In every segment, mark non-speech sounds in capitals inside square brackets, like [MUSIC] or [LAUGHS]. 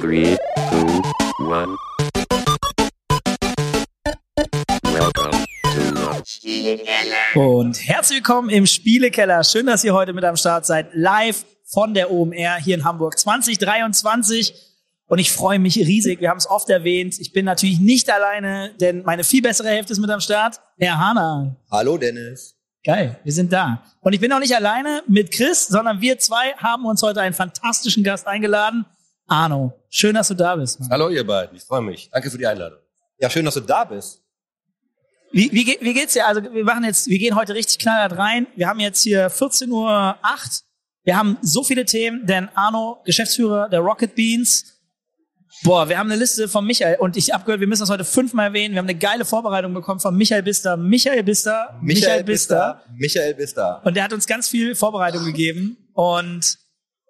Three, two, one. Welcome to Und herzlich willkommen im Spielekeller. Schön, dass ihr heute mit am Start seid. Live von der OMR hier in Hamburg 2023. Und ich freue mich riesig. Wir haben es oft erwähnt. Ich bin natürlich nicht alleine, denn meine viel bessere Hälfte ist mit am Start. Herr Hahn. Hallo Dennis. Geil, wir sind da. Und ich bin auch nicht alleine mit Chris, sondern wir zwei haben uns heute einen fantastischen Gast eingeladen. Arno, schön, dass du da bist. Mann. Hallo ihr beiden, ich freue mich. Danke für die Einladung. Ja, schön, dass du da bist. Wie, wie, wie geht's dir? Also wir machen jetzt, wir gehen heute richtig knallhart rein. Wir haben jetzt hier 14.08 Uhr. Wir haben so viele Themen, denn Arno, Geschäftsführer der Rocket Beans. Boah, wir haben eine Liste von Michael und ich habe gehört, wir müssen das heute fünfmal erwähnen. Wir haben eine geile Vorbereitung bekommen von Michael Bister. Michael Bister. Michael Bister. Michael Bister. Und der hat uns ganz viel Vorbereitung gegeben. Und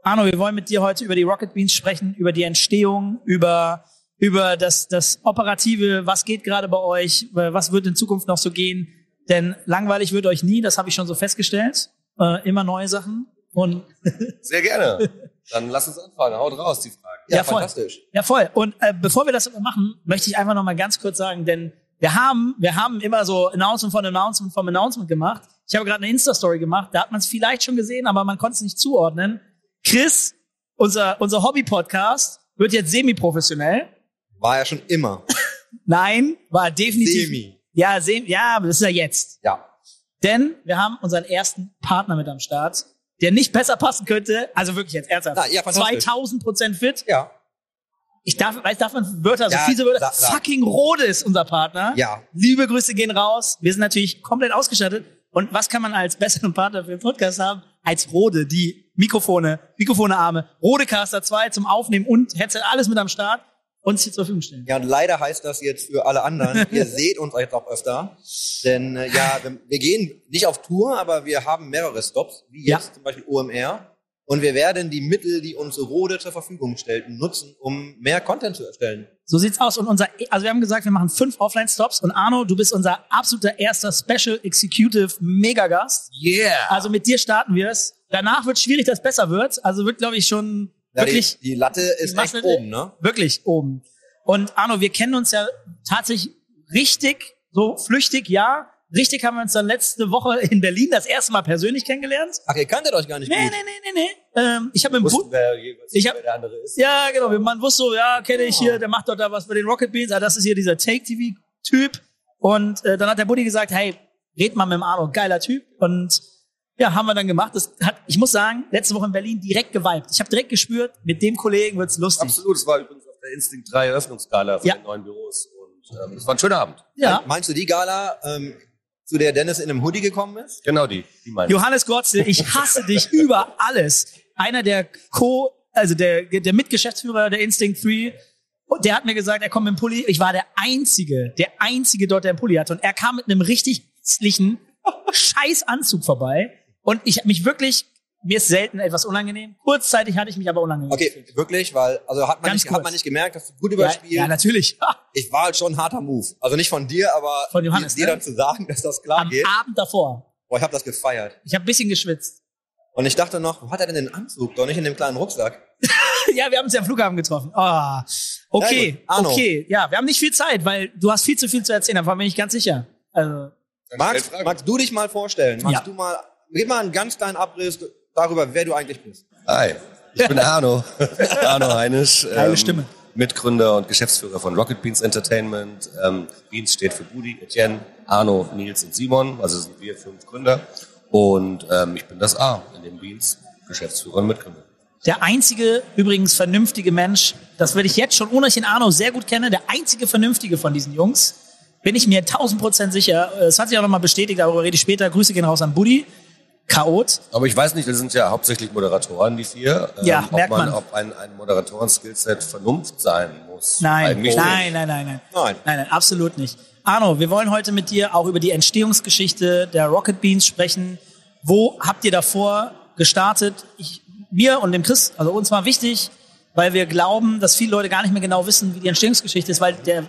Arno, wir wollen mit dir heute über die Rocket Beans sprechen, über die Entstehung, über, über das, das Operative, was geht gerade bei euch, was wird in Zukunft noch so gehen. Denn langweilig wird euch nie, das habe ich schon so festgestellt. Äh, immer neue Sachen. Und [LAUGHS] Sehr gerne. Dann lass uns anfangen. Haut raus, die Frage. Ja, Ja, voll. fantastisch. Ja, voll. Und äh, bevor wir das machen, möchte ich einfach noch mal ganz kurz sagen, denn wir haben, wir haben immer so Announcement von Announcement vom Announcement gemacht. Ich habe gerade eine Insta-Story gemacht, da hat man es vielleicht schon gesehen, aber man konnte es nicht zuordnen. Chris, unser, unser Hobby-Podcast, wird jetzt semi-professionell. War ja schon immer. [LAUGHS] Nein, war definitiv. Semi. Ja, semi, ja, aber das ist ja jetzt. Ja. Denn wir haben unseren ersten Partner mit am Start, der nicht besser passen könnte. Also wirklich jetzt ernsthaft. Na, ja, fantastisch. 2000 Prozent fit. Ja. Ich darf, weiß, darf man Wörter, so Ja, fiese Wörter. sag- sag. Fucking Rode ist unser Partner. Ja. Liebe Grüße gehen raus. Wir sind natürlich komplett ausgestattet. Und was kann man als besseren Partner für den Podcast haben? Als Rode, die Mikrofone, Mikrofonearme, Rodecaster 2 zum Aufnehmen und Headset, alles mit am Start, uns hier zur Verfügung stellen. Ja, und leider heißt das jetzt für alle anderen, [LAUGHS] ihr seht uns jetzt auch öfter. Denn äh, ja, wir, wir gehen nicht auf Tour, aber wir haben mehrere Stops, wie Ja. jetzt zum Beispiel OMR. Und wir werden die Mittel, die uns Rode zur Verfügung stellt, nutzen, um mehr Content zu erstellen. So sieht's aus. Und unser, also wir haben gesagt, wir machen fünf Offline-Stops. Und Arno, du bist unser absoluter erster Special Executive Megagast. Yeah. Also mit dir starten wir es. Danach wird schwierig, dass es besser wird. Also wird, glaube ich, schon Ja, wirklich die, die Latte ist die echt Masse- oben, ne? Wirklich oben. Und Arno, wir kennen uns ja tatsächlich richtig, so flüchtig, ja. Richtig haben wir uns dann letzte Woche in Berlin das erste Mal persönlich kennengelernt. Ach, ihr kanntet euch gar nicht Nee, nee, gut. nee, nee, nee. Ähm, ich habe mit dem Wussten Bu wer jeweils, Ich hab- wer der andere ist. Ja, genau. Man wusste so, ja, kenne ich hier, der macht doch da was bei den Rocket Beans. Ah, das ist hier dieser Take-TV-Typ. Und äh, dann hat der Buddy gesagt, hey, red mal mit dem Arno, geiler Typ. Und ja, haben wir dann gemacht. Das hat, ich muss sagen, letzte Woche in Berlin direkt geweibt. Ich habe direkt gespürt, mit dem Kollegen wird's lustig. Absolut, es war übrigens auf der Instinct 3 Eröffnungsskala von Ja. den neuen Büros. Und ähm, es war ein schöner Abend. Ja. Meinst du die Gala, ähm, zu der Dennis in einem Hoodie gekommen ist? Genau die, die meine ich. Johannes Gotzel, ich hasse [LAUGHS] dich über alles. Einer der Co, also der, der Mitgeschäftsführer der Instinct 3, und der hat mir gesagt, er kommt mit dem Pulli. Ich war der Einzige, der Einzige dort, der einen Pulli hatte. Und er kam mit einem richtig hässlichen Scheißanzug vorbei. Und ich habe mich wirklich, mir ist selten etwas unangenehm. Kurzzeitig hatte ich mich aber unangenehm. Okay, gefühlt. wirklich, weil, also hat man, Ganz nicht, kurz. hat man nicht gemerkt, dass du gut Ja, überspielt. ja, natürlich. [LAUGHS] Ich war halt schon ein harter Move. Also nicht von dir, aber Von Johannes, dir ne? dann zu sagen, dass das klar Am geht. Abend davor. Boah, ich habe das gefeiert. Ich habe ein bisschen geschwitzt. Und ich dachte noch, wo hat er denn den Anzug? Doch nicht in dem kleinen Rucksack. [LAUGHS] Ja, wir haben uns ja am Flughafen getroffen. Ah, okay, Ja, okay. Ja, wir haben nicht viel Zeit, weil du hast viel zu viel zu erzählen, davon bin ich ganz sicher. Also, Magst, magst du dich mal vorstellen? Magst Ja. du mal, gib mal einen ganz kleinen Abriss darüber, wer du eigentlich bist. Hi, ich bin Arno. [LAUGHS] Arno Heinisch. ähm, Stimme. Mitgründer und Geschäftsführer von Rocket Beans Entertainment. Ähm, Beans steht für Budi, Etienne, Arno, Nils und Simon. Also sind wir fünf Gründer. Und ähm, ich bin das A in den Beans, Geschäftsführer und Mitgründer. der einzige, übrigens vernünftige Mensch, das will ich jetzt schon, ohne dass ich den Arno sehr gut kenne, der einzige vernünftige von diesen Jungs, bin ich mir tausend Prozent sicher. Es hat sich auch nochmal bestätigt, darüber rede ich später. Grüße gehen raus an Buddy. Chaot. Aber ich weiß nicht, wir sind ja hauptsächlich Moderatoren, die vier. Ähm, Ja, ob merkt man. Ob ein, ein Moderatoren-Skillset Vernunft sein muss. Nein, nein, nein, nein, nein. Nein. Nein, nein, absolut nicht. Arno, wir wollen heute mit dir auch über die Entstehungsgeschichte der Rocket Beans sprechen. Wo habt ihr davor gestartet? Ich, mir und dem Chris, also uns war wichtig, weil wir glauben, dass viele Leute gar nicht mehr genau wissen, wie die Entstehungsgeschichte ist, weil der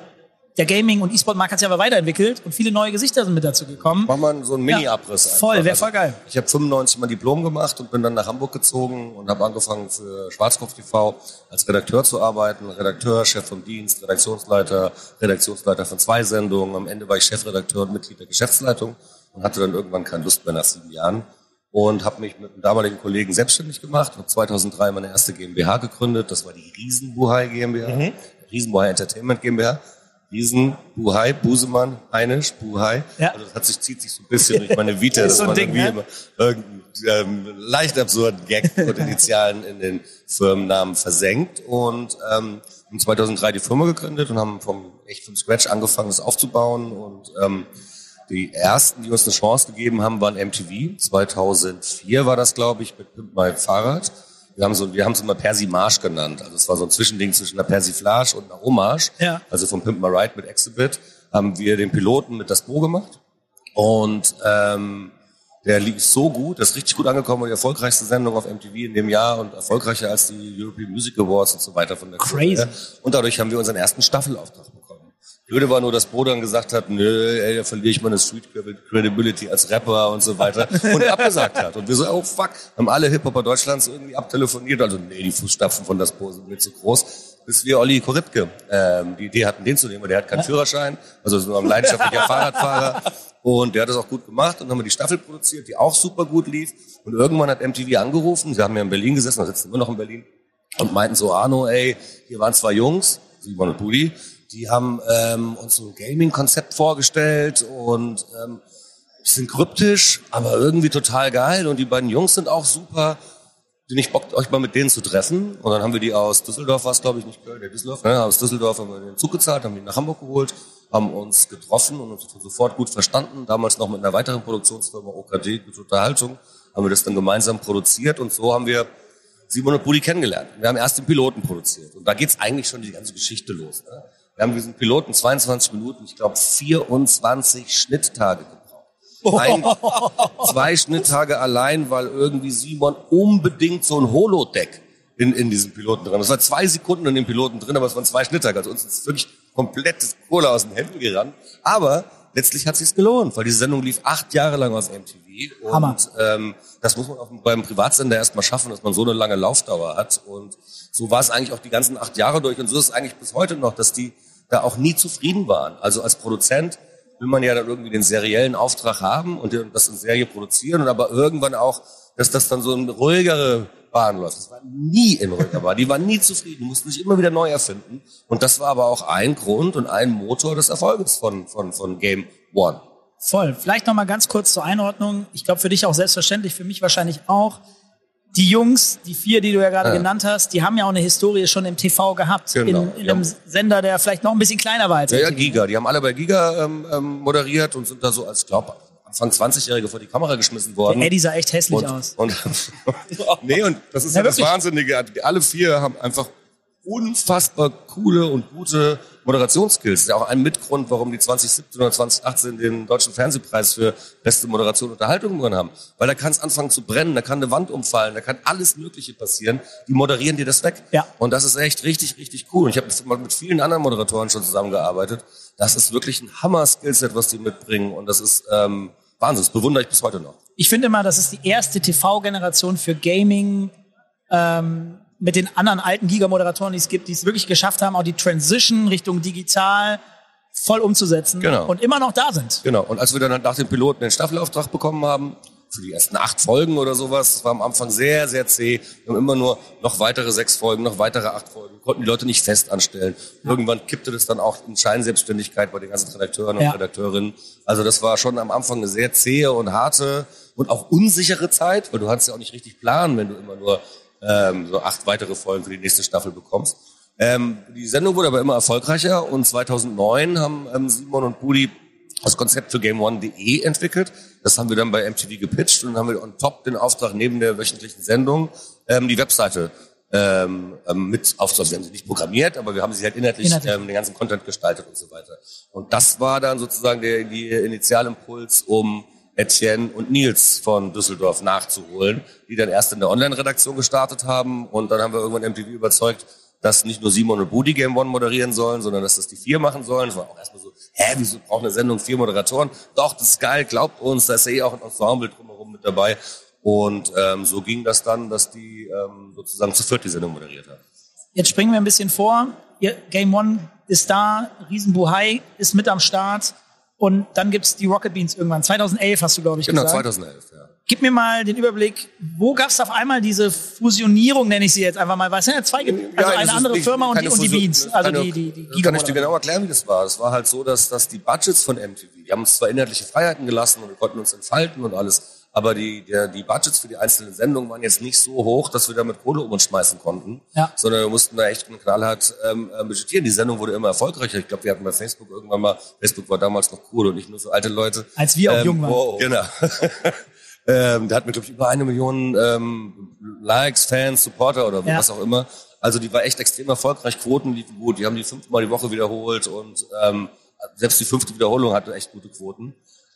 der Gaming- und E-Sport-Markt hat sich aber weiterentwickelt und viele neue Gesichter sind mit dazu gekommen. Mach mal so einen Mini-Abriss. einfach. voll, wär Also, voll geil. Ich habe 95 mein Diplom gemacht und bin dann nach Hamburg gezogen und habe angefangen für Schwarzkopf TV als Redakteur zu arbeiten. Redakteur, Chef vom Dienst, Redaktionsleiter, Redaktionsleiter von zwei Sendungen. Am Ende war ich Chefredakteur und Mitglied der Geschäftsleitung und hatte dann irgendwann keine Lust mehr nach sieben Jahren und habe mich mit einem damaligen Kollegen selbstständig gemacht. Habe 2003 meine erste GmbH gegründet. Das war die Riesenbuhai GmbH, Riesenbuhai Entertainment GmbH. Riesen, Buhai, Busemann, Heinisch, Buhai. Ja. Also das hat sich, zieht sich so ein bisschen durch meine Vita. [LAUGHS] Ist dass so ein man Ding, irgendwie ne? immer irgendeinen ähm, leicht absurden Gag und Initialen in den Firmennamen versenkt und ähm, haben 2003 die Firma gegründet und haben vom echt vom Scratch angefangen, das aufzubauen und ähm, die ersten, die uns eine Chance gegeben haben, waren MTV. 2004 war das, glaube ich, mit Pimp My Fahrrad. Wir haben so, wir haben es immer Persimage genannt. Also es war so ein Zwischending zwischen einer Persiflage und einer Hommage. Ja. Also von Pimp My Ride mit Exhibit haben wir den Piloten mit das Bo gemacht. Und ähm, der lief so gut, das ist richtig gut angekommen und die erfolgreichste Sendung auf MTV in dem Jahr und erfolgreicher als die European Music Awards und so weiter von der Crazy. Quote. Und dadurch haben wir unseren ersten Staffelauftrag bekommen. Blöde war nur, dass Bo dann gesagt hat, nö, ey, da verliere ich meine Street Credibility als Rapper und so weiter und [LAUGHS] abgesagt hat. Und wir so, oh fuck, haben alle Hip-Hopper Deutschlands irgendwie abtelefoniert. Also nee, die Fußstapfen von das Bo sind mir zu groß. Bis wir Olli Koritke ähm, die Idee hatten, den zu nehmen, weil der hat keinen Führerschein, also ist nur ein leidenschaftlicher [LAUGHS] Fahrradfahrer. Und der hat das auch gut gemacht und dann haben wir die Staffel produziert, die auch super gut lief. Und irgendwann hat MTV angerufen, sie haben ja in Berlin gesessen, da sitzen immer noch in Berlin, und meinten so, Arno, ey, hier waren zwei Jungs, Simon und Budi, die haben ähm, uns ein Gaming-Konzept vorgestellt und ähm, bisschen kryptisch, aber irgendwie total geil. Und die beiden Jungs sind auch super. Sind nicht Bock, euch mal mit denen zu treffen. Und dann haben wir die aus Düsseldorf, war es glaube ich nicht Köln, Düsseldorf, ne? aus Düsseldorf haben wir den Zug gezahlt, haben die nach Hamburg geholt, haben uns getroffen und uns sofort gut verstanden. Damals noch mit einer weiteren Produktionsfirma OKD, gute Unterhaltung, haben wir das dann gemeinsam produziert und so haben wir Simon und Budi kennengelernt. Wir haben erst den Piloten produziert. Und da geht's eigentlich schon die ganze Geschichte los. Ne? Wir haben diesen Piloten 22 Minuten, ich glaube 24 Schnitttage gebraucht. Ein, [LAUGHS] zwei Schnitttage allein, weil irgendwie Simon unbedingt so ein Holodeck in, in diesem Piloten drin. Das war zwei Sekunden in dem Piloten drin, aber es waren zwei Schnitttage. Also uns ist wirklich komplettes Kohle aus den Händen gerannt. Aber letztlich hat sich's gelohnt, weil diese Sendung lief acht Jahre lang auf MTV. Und Hammer. ähm, das muss man auch beim Privatsender erstmal schaffen, dass man so eine lange Laufdauer hat. Und so war es eigentlich auch die ganzen acht Jahre durch. Und so ist es eigentlich bis heute noch, dass die da auch nie zufrieden waren. Also als Produzent will man ja dann irgendwie den seriellen Auftrag haben und das in Serie produzieren und aber irgendwann auch, dass das dann so eine ruhigere Bahn läuft. Das war nie in ruhiger Bahn. Die waren nie zufrieden, mussten sich immer wieder neu erfinden. Und das war aber auch ein Grund und ein Motor des Erfolges von, von, von Game One. Voll. Vielleicht noch mal ganz kurz zur Einordnung. Ich glaube, für dich auch selbstverständlich, für mich wahrscheinlich auch. Die Jungs, die vier, die du ja gerade Ja. genannt hast, die haben ja auch eine Historie schon im TV gehabt. Genau, in, in ja. einem Sender, der vielleicht noch ein bisschen kleiner war als Ja, ja. Giga. Die haben alle bei Giga ähm, ähm, moderiert und sind da so als, glaub, Anfang 20-Jährige vor die Kamera geschmissen worden. Der Eddie sah echt hässlich und, aus. Und, [LAUGHS] nee, und das ist Ja, ja, das. Wahnsinnige. Alle vier haben einfach unfassbar coole und gute Moderationsskills. Das ist ja auch ein Mitgrund, warum die 2017 oder 2018 den Deutschen Fernsehpreis für beste Moderation und Unterhaltung gewonnen haben. Weil da kann es anfangen zu brennen, da kann eine Wand umfallen, da kann alles Mögliche passieren. Die moderieren dir das weg. Ja. Und das ist echt richtig, richtig cool. Und ich habe mit- mit vielen anderen Moderatoren schon zusammengearbeitet. Das ist wirklich ein Hammer-Skillset, was die mitbringen. Und das ist ähm, Wahnsinn. Das bewundere ich bis heute noch. Ich finde immer, das ist die erste TV-Generation für Gaming ähm, mit den anderen alten Giga-Moderatoren, die es gibt, die es wirklich geschafft haben, auch die Transition Richtung digital voll umzusetzen Genau. und immer noch da sind. Genau. Und als wir dann nach dem Piloten den Staffelauftrag bekommen haben, für die ersten acht Folgen oder sowas, das war am Anfang sehr, sehr zäh. Wir haben immer nur noch weitere sechs Folgen, noch weitere acht Folgen, konnten die Leute nicht fest anstellen. Irgendwann kippte das dann auch in Scheinselbstständigkeit bei den ganzen Redakteuren und Ja. Redakteurinnen. Also das war schon am Anfang eine sehr zähe und harte und auch unsichere Zeit, weil du kannst ja auch nicht richtig planen, wenn du immer nur ähm, so acht weitere Folgen für die nächste Staffel bekommst. Ähm, die Sendung wurde aber immer erfolgreicher und 2009 haben ähm, Simon und Budi das Konzept für GameOne.de entwickelt. Das haben wir dann bei MTV gepitcht und haben wir on top den Auftrag neben der wöchentlichen Sendung ähm, die Webseite ähm, ähm, mit aufzubauen. Wir haben sie nicht programmiert, aber wir haben sie halt inhaltlich, Inhaltlich. Ähm, den ganzen Content gestaltet und so weiter. Und das war dann sozusagen der die Initialimpuls, um Etienne und Nils von Düsseldorf nachzuholen, die dann erst in der Online-Redaktion gestartet haben und dann haben wir irgendwann MTV überzeugt, dass nicht nur Simon und Budi Game One moderieren sollen, sondern dass das die vier machen sollen. Das war auch erstmal so, hä, wieso braucht eine Sendung vier Moderatoren? Doch, das ist geil, glaubt uns, da ist ja eh auch ein Ensemble drumherum mit dabei. Und ähm, so ging das dann, dass die ähm, sozusagen zu viert die Sendung moderiert haben. Jetzt springen wir ein bisschen vor. Game One ist da, Riesenbuhai ist mit am Start und dann gibt's die Rocket Beans irgendwann. 2011 hast du, glaube ich, Genau, gesagt. 2011, ja. Gib mir mal den Überblick, wo gab's auf einmal diese Fusionierung, nenne ich sie jetzt einfach mal, weil es sind ja zwei, also Ja, eine andere nicht- Firma und die, und die Beans, also die, die, die das kann ich dir Giga genau erklären, wie das war. Es war halt so, dass, dass die Budgets von MTV, die haben uns zwar inhaltliche Freiheiten gelassen und wir konnten uns entfalten und alles, aber die, der, die Budgets für die einzelnen Sendungen waren jetzt nicht so hoch, dass wir damit Kohle um uns schmeißen konnten, Ja. sondern wir mussten da echt knallhart ähm, äh, budgetieren. Die Sendung wurde immer erfolgreicher. Ich glaube, wir hatten bei Facebook irgendwann mal, Facebook war damals noch cool und nicht nur für alte Leute. Als wir auch Ähm, jung waren. wow. Genau. [LAUGHS] ähm, der hat mir, glaube ich, über eine Million ähm, Likes, Fans, Supporter oder Ja. was auch immer. Also die war echt extrem erfolgreich, Quoten liefen gut, die haben die fünfmal die Woche wiederholt und ähm, selbst die fünfte Wiederholung hatte echt gute Quoten.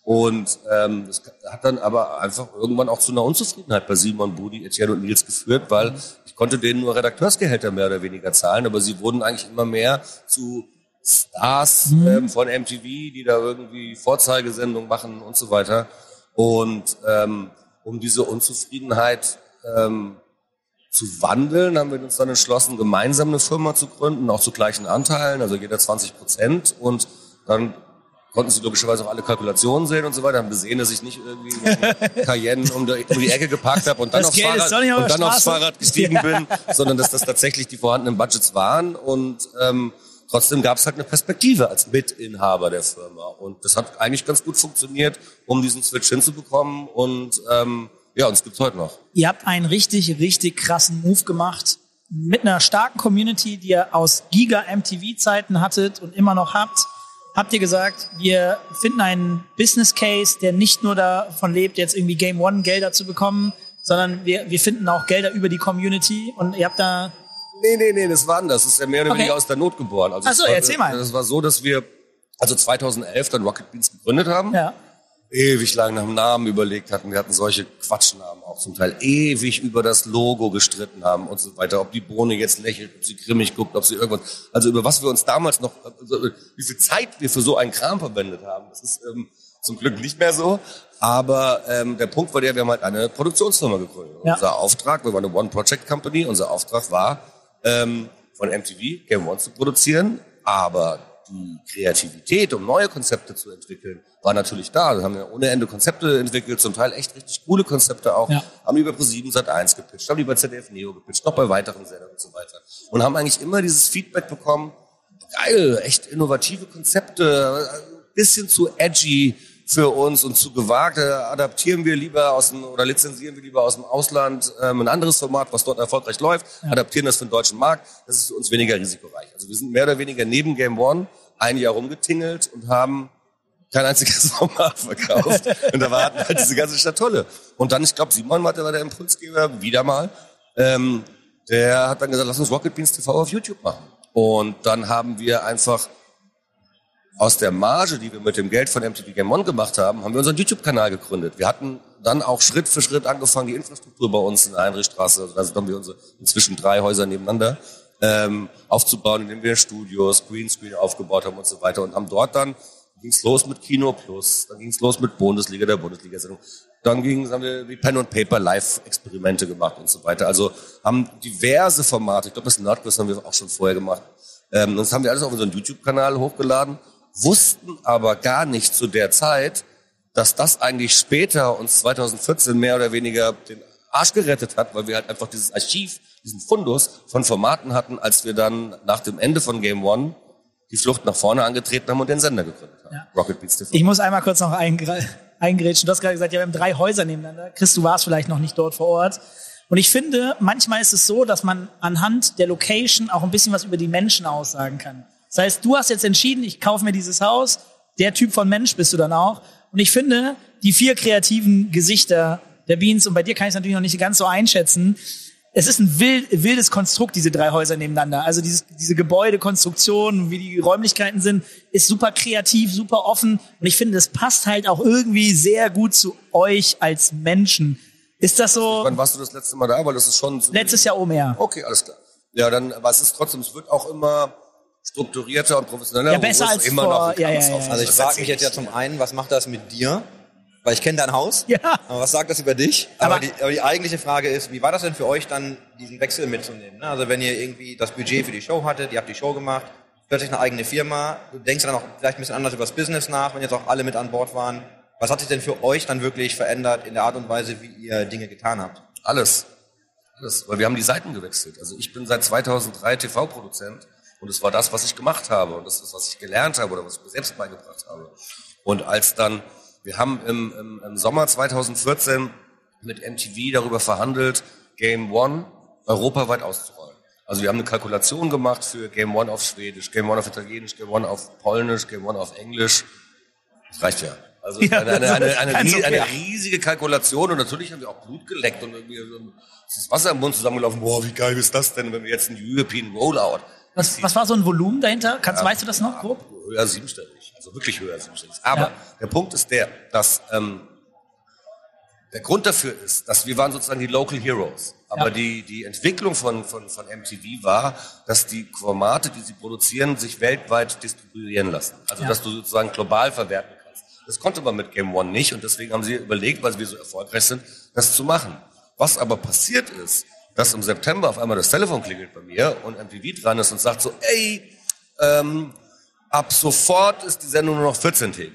Und ähm, das hat dann aber einfach irgendwann auch zu einer Unzufriedenheit bei Simon, Budi, Etienne und Nils geführt, weil ich konnte denen nur Redakteursgehälter mehr oder weniger zahlen, aber sie wurden eigentlich immer mehr zu Stars ähm, von MTV, die da irgendwie Vorzeigesendungen machen und so weiter. Und ähm, um diese Unzufriedenheit ähm, zu wandeln, haben wir uns dann entschlossen, gemeinsam eine Firma zu gründen, auch zu gleichen Anteilen, also jeder 20 Prozent. Und dann konnten sie logischerweise auch alle Kalkulationen sehen und so weiter, haben gesehen, dass ich nicht irgendwie [LAUGHS] Cayenne um die, um die Ecke geparkt habe und dann, Das aufs Fahrrad, und dann aufs. Fahrrad gestiegen Ja. bin, sondern dass das tatsächlich die vorhandenen Budgets waren und ähm, trotzdem gab es halt eine Perspektive als Mitinhaber der Firma und das hat eigentlich ganz gut funktioniert, um diesen Switch hinzubekommen und ähm, ja, uns gibt's heute noch. Ihr habt einen richtig, richtig krassen Move gemacht mit einer starken Community, die ihr aus Giga MTV-Zeiten hattet und immer noch habt. Habt ihr gesagt, wir finden einen Business Case, der nicht nur davon lebt, jetzt irgendwie Game One Gelder zu bekommen, sondern wir, wir finden auch Gelder über die Community und ihr habt da, Nee, nee, nee, das war anders. Das ist ja mehr oder Okay. weniger aus der Not geboren. Also Ach so, es war, erzähl mal. Das war so, dass wir also 2011 dann Rocket Beans gegründet haben. ja, ewig lang nach dem Namen überlegt hatten. Wir hatten solche Quatschnamen auch zum Teil ewig über das Logo gestritten haben und so weiter. Ob die Bohne jetzt lächelt, ob sie grimmig guckt, ob sie irgendwas. Also über was wir uns damals noch, also wie viel Zeit wir für so einen Kram verwendet haben. Das ist ähm, zum Glück nicht mehr so. Aber ähm, der Punkt war der, wir haben halt eine Produktionsfirma gegründet. Ja. Unser Auftrag, wir waren eine One-Project-Company, unser Auftrag war, ähm, von MTV Game One zu produzieren, aber die Kreativität, um neue Konzepte zu entwickeln, war natürlich da. Wir haben ja ohne Ende Konzepte entwickelt, zum Teil echt richtig coole Konzepte auch. Ja. Haben die bei Pro7 Sat 1 gepitcht, haben die bei ZDF Neo gepitcht, noch bei weiteren Sendern und so weiter. Und haben eigentlich immer dieses Feedback bekommen, geil, echt innovative Konzepte, ein bisschen zu edgy für uns und zu gewagt. Adaptieren wir lieber aus dem, oder lizenzieren wir lieber aus dem Ausland ähm, ein anderes Format, was dort erfolgreich läuft, adaptieren das für den deutschen Markt. Das ist für uns weniger risikoreich. Also wir sind mehr oder weniger neben Game One ein Jahr rumgetingelt und haben kein einziges [LAUGHS] Format verkauft. und da war halt diese ganze Schatulle. Und dann, ich glaube, Simon war der, war der Impulsgeber, wieder mal. Ähm, der hat dann gesagt, lass uns Rocket Beans TV auf YouTube machen. Und dann haben wir einfach aus der Marge, die wir mit dem Geld von MTV Game One gemacht haben, haben wir unseren YouTube-Kanal gegründet. Wir hatten dann auch Schritt für Schritt angefangen, die Infrastruktur bei uns in der Heinrichstraße, also haben wir unsere inzwischen drei Häuser nebeneinander, ähm, aufzubauen, indem wir Studios, Greenscreen aufgebaut haben und so weiter und haben dort dann ging's los mit Kino Plus, dann ging's los mit Bundesliga, der Bundesliga-Sendung. Dann ging's, haben wir die Pen und Paper Live-Experimente gemacht und so weiter. Also haben diverse Formate, ich glaube, das Nerdquiz haben wir auch schon vorher gemacht. Ähm, das haben wir alles auf unseren YouTube-Kanal hochgeladen, wussten aber gar nicht zu der Zeit, dass das eigentlich später uns 2014 mehr oder weniger den Arsch gerettet hat, weil wir halt einfach dieses Archiv, diesen Fundus von Formaten hatten, als wir dann nach dem Ende von Game One die Flucht nach vorne angetreten haben und den Sender gegründet haben. Ja. Rocket Beats TV. ich muss einmal kurz noch eingre- eingrätschen. Du hast gerade gesagt, ja, wir haben drei Häuser nebeneinander. Chris, du warst vielleicht noch nicht dort vor Ort. Und ich finde, manchmal ist es so, dass man anhand der Location auch ein bisschen was über die Menschen aussagen kann. Das heißt, du hast jetzt entschieden, ich kaufe mir dieses Haus. Der Typ von Mensch bist du dann auch. Und ich finde, die vier kreativen Gesichter der Beans, und bei dir kann ich es natürlich noch nicht ganz so einschätzen, es ist ein wild, wildes Konstrukt, diese drei Häuser nebeneinander. Also dieses, diese Gebäudekonstruktion, wie die Räumlichkeiten sind, ist super kreativ, super offen. Und ich finde, das passt halt auch irgendwie sehr gut zu euch als Menschen. Ist das so Wann warst du das letzte Mal da? Weil das ist schon... letztes Jahr Omer? Okay, alles klar. Ja, dann, aber es ist trotzdem, es wird auch immer strukturierter und professioneller. Ja, besser als immer vor- noch ein ja, ja, auf- ja. Also ich frage mich jetzt ja zum einen, was macht das mit dir? Weil ich kenne dein Haus. Ja. Aber was sagt das über dich? Aber, Aber- die, aber die eigentliche Frage ist, wie war das denn für euch dann, diesen Wechsel mitzunehmen? ne? Also wenn ihr irgendwie das Budget für die Show hattet, ihr habt die Show gemacht, plötzlich eine eigene Firma, du denkst dann auch vielleicht ein bisschen anders über das Business nach, wenn jetzt auch alle mit an Bord waren. Was hat sich denn für euch dann wirklich verändert in der Art und Weise, wie ihr Dinge getan habt? Alles. Alles. Weil wir haben die Seiten gewechselt. Also ich bin seit 2003 TV-Produzent und es war das, was ich gemacht habe und das ist, was ich gelernt habe oder was ich mir selbst beigebracht habe. Und als dann, wir haben im, im, im Sommer 2014 mit MTV darüber verhandelt, Game One europaweit auszurollen. Also wir haben eine Kalkulation gemacht für Game One auf Schwedisch, Game One auf Italienisch, Game One auf Polnisch, Game One auf Englisch. Das reicht ja. Also Ja, eine, eine, eine, eine, ganz rie- okay. eine riesige Kalkulation und natürlich haben wir auch Blut geleckt und irgendwie so das Wasser im Mund zusammengelaufen. Boah, wie geil ist das denn, wenn wir jetzt einen European Rollout. Was, was war so ein Volumen dahinter? Kannst, weißt du das noch grob? Höher siebenstellig, also wirklich höher siebenstellig. Aber Ja. der Punkt ist der, dass ähm, der Grund dafür ist, dass wir waren sozusagen die Local Heroes. Aber Ja. die, die Entwicklung von, von, von MTV war, dass die Formate, die sie produzieren, sich weltweit distribuieren lassen. Also Ja. dass du sozusagen global verwerten kannst. Das konnte man mit Game One nicht und deswegen haben sie überlegt, weil wir so erfolgreich sind, das zu machen. Was aber passiert ist, dass im September auf einmal das Telefon klingelt bei mir und MTV dran ist und sagt so, ey, ähm, ab sofort ist die Sendung nur noch 14-tägig.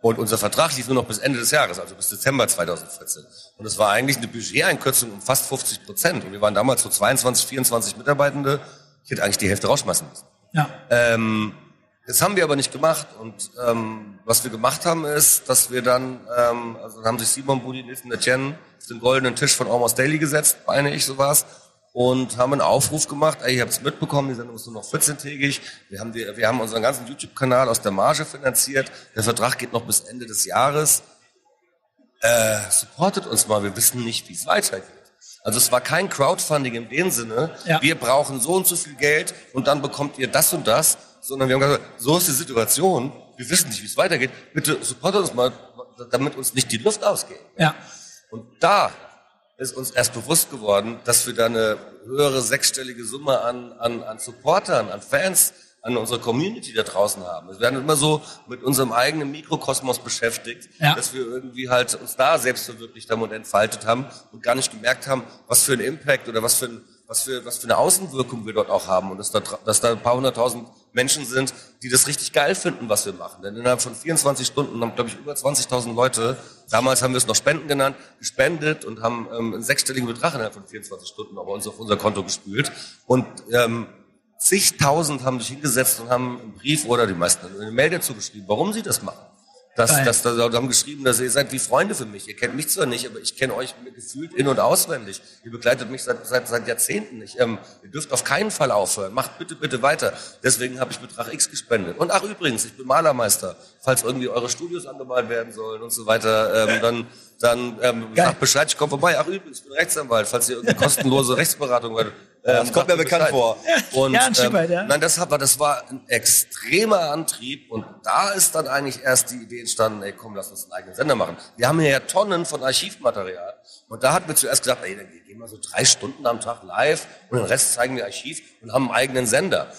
Und unser Vertrag lief nur noch bis Ende des Jahres, also bis Dezember 2014. Und es war eigentlich eine Budgeteinkürzung um fast 50 Prozent. Und wir waren damals so 22, 24 Mitarbeitende. Ich hätte eigentlich die Hälfte rausschmeißen müssen. Ja. Ähm, das haben wir aber nicht gemacht. Und ähm, was wir gemacht haben, ist, dass wir dann, ähm, also haben sich Simon Budi, Nathan Etienne auf den goldenen Tisch von Almost Daily gesetzt, meine ich, so war's, und haben einen Aufruf gemacht, ey, ihr habt's mitbekommen, die Sendung ist nur noch 14-tägig. Wir haben, die, wir haben unseren ganzen YouTube-Kanal aus der Marge finanziert. Der Vertrag geht noch bis Ende des Jahres. Äh, supportet uns mal, wir wissen nicht, wie es weitergeht. Also es war kein Crowdfunding in dem Sinne, Ja. wir brauchen so und so viel Geld und dann bekommt ihr das und das, sondern wir haben gesagt, so ist die Situation, wir wissen nicht, wie es weitergeht, bitte supportet uns mal, damit uns nicht die Luft ausgeht. Ja. Und da ist uns erst bewusst geworden, dass wir da eine höhere sechsstellige Summe an, an, an Supportern, an Fans, an unserer Community da draußen haben. Wir werden immer so mit unserem eigenen Mikrokosmos beschäftigt, Ja. dass wir irgendwie halt uns da selbst verwirklicht haben und entfaltet haben und gar nicht gemerkt haben, was für ein Impact oder was für ein was für, was für eine Außenwirkung wir dort auch haben und dass da, dass da ein paar hunderttausend Menschen sind, die das richtig geil finden, was wir machen. Denn innerhalb von 24 Stunden haben, glaube ich, über 20.000 Leute, damals haben wir es noch Spenden genannt, gespendet und haben ähm, einen sechsstelligen Betrag innerhalb von 24 Stunden bei uns auf unser Konto gespült. Und ähm, zigtausend haben sich hingesetzt und haben einen Brief oder die meisten eine Mail dazu geschrieben, warum sie das machen. Das, Geil. das, das, das haben geschrieben, dass ihr seid wie Freunde für mich. Ihr kennt mich zwar nicht, aber ich kenne euch gefühlt in- und auswendig. Ihr begleitet mich seit, seit, seit Jahrzehnten. Ich, ähm, ihr dürft auf keinen Fall aufhören. Macht bitte, bitte weiter. Deswegen habe ich Betrag X gespendet. Und ach übrigens, ich bin Malermeister. Falls irgendwie eure Studios angemalt werden sollen und so weiter, ähm, dann, dann ähm, sagt Bescheid, ich komme vorbei. Ach übrigens, ich bin Rechtsanwalt. Falls ihr irgendwie kostenlose Rechtsberatung wollt. Das kommt mir bekannt Bescheid. vor. [LAUGHS] Und, Ja, ein Stück ähm, weit, ja. Nein, das, war, das war ein extremer Antrieb und da ist dann eigentlich erst die Idee entstanden, ey komm, lass uns einen eigenen Sender machen. Wir haben hier ja Tonnen von Archivmaterial und da hatten wir zuerst gesagt, ey, dann gehen wir so drei Stunden am Tag live und den Rest zeigen wir Archiv und haben einen eigenen Sender.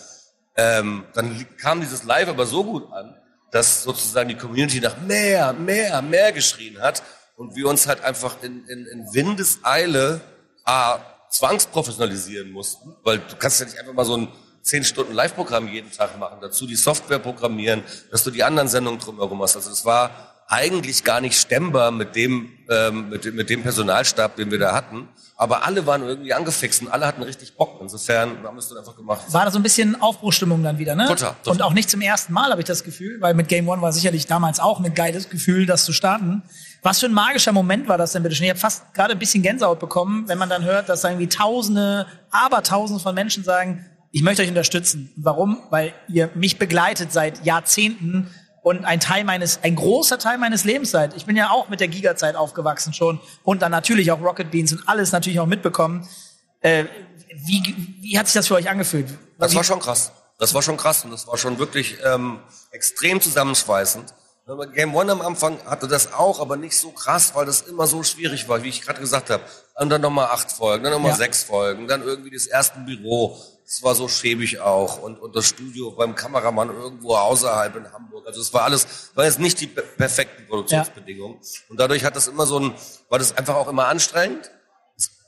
Ähm, dann kam dieses Live aber so gut an, dass sozusagen die Community nach mehr, mehr, mehr geschrien hat und wir uns halt einfach in, in, in Windeseile A, zwangsprofessionalisieren mussten, weil du kannst ja nicht einfach mal so ein 10 Stunden Live-Programm jeden Tag machen, dazu die Software programmieren, dass du die anderen Sendungen drumherum hast. Also es war eigentlich gar nicht stemmbar mit dem, ähm, mit dem, mit dem Personalstab, den wir da hatten. Aber alle waren irgendwie angefixt und alle hatten richtig Bock. Insofern haben wir es dann einfach gemacht. War da so ein bisschen Aufbruchstimmung dann wieder, ne? Total, total. Und auch nicht zum ersten Mal habe ich das Gefühl, weil mit Game One war sicherlich damals auch ein geiles Gefühl, das zu starten. Was für ein magischer Moment war das denn bitte schön? Ich habe fast gerade ein bisschen Gänsehaut bekommen, wenn man dann hört, dass irgendwie Tausende, Abertausende von Menschen sagen, ich möchte euch unterstützen. Warum? Weil ihr mich begleitet seit Jahrzehnten und ein Teil meines, ein großer Teil meines Lebens seid. Ich bin ja auch mit der Giga-Zeit aufgewachsen schon und dann natürlich auch Rocket Beans und alles natürlich auch mitbekommen. Äh, wie, wie hat sich das für euch angefühlt? Das war schon krass. Das war schon krass und das war schon wirklich ähm, extrem zusammenschweißend. Aber Game One am Anfang hatte das auch, aber nicht so krass, weil das immer so schwierig war, wie ich gerade gesagt habe. Und dann nochmal acht Folgen, dann nochmal Ja. sechs Folgen, dann irgendwie das erste Büro. Das war so schäbig auch. Und, und das Studio beim Kameramann irgendwo außerhalb in Hamburg. Also es war alles, war jetzt nicht die pe- perfekten Produktionsbedingungen. Und dadurch hat das immer so ein, war das einfach auch immer anstrengend.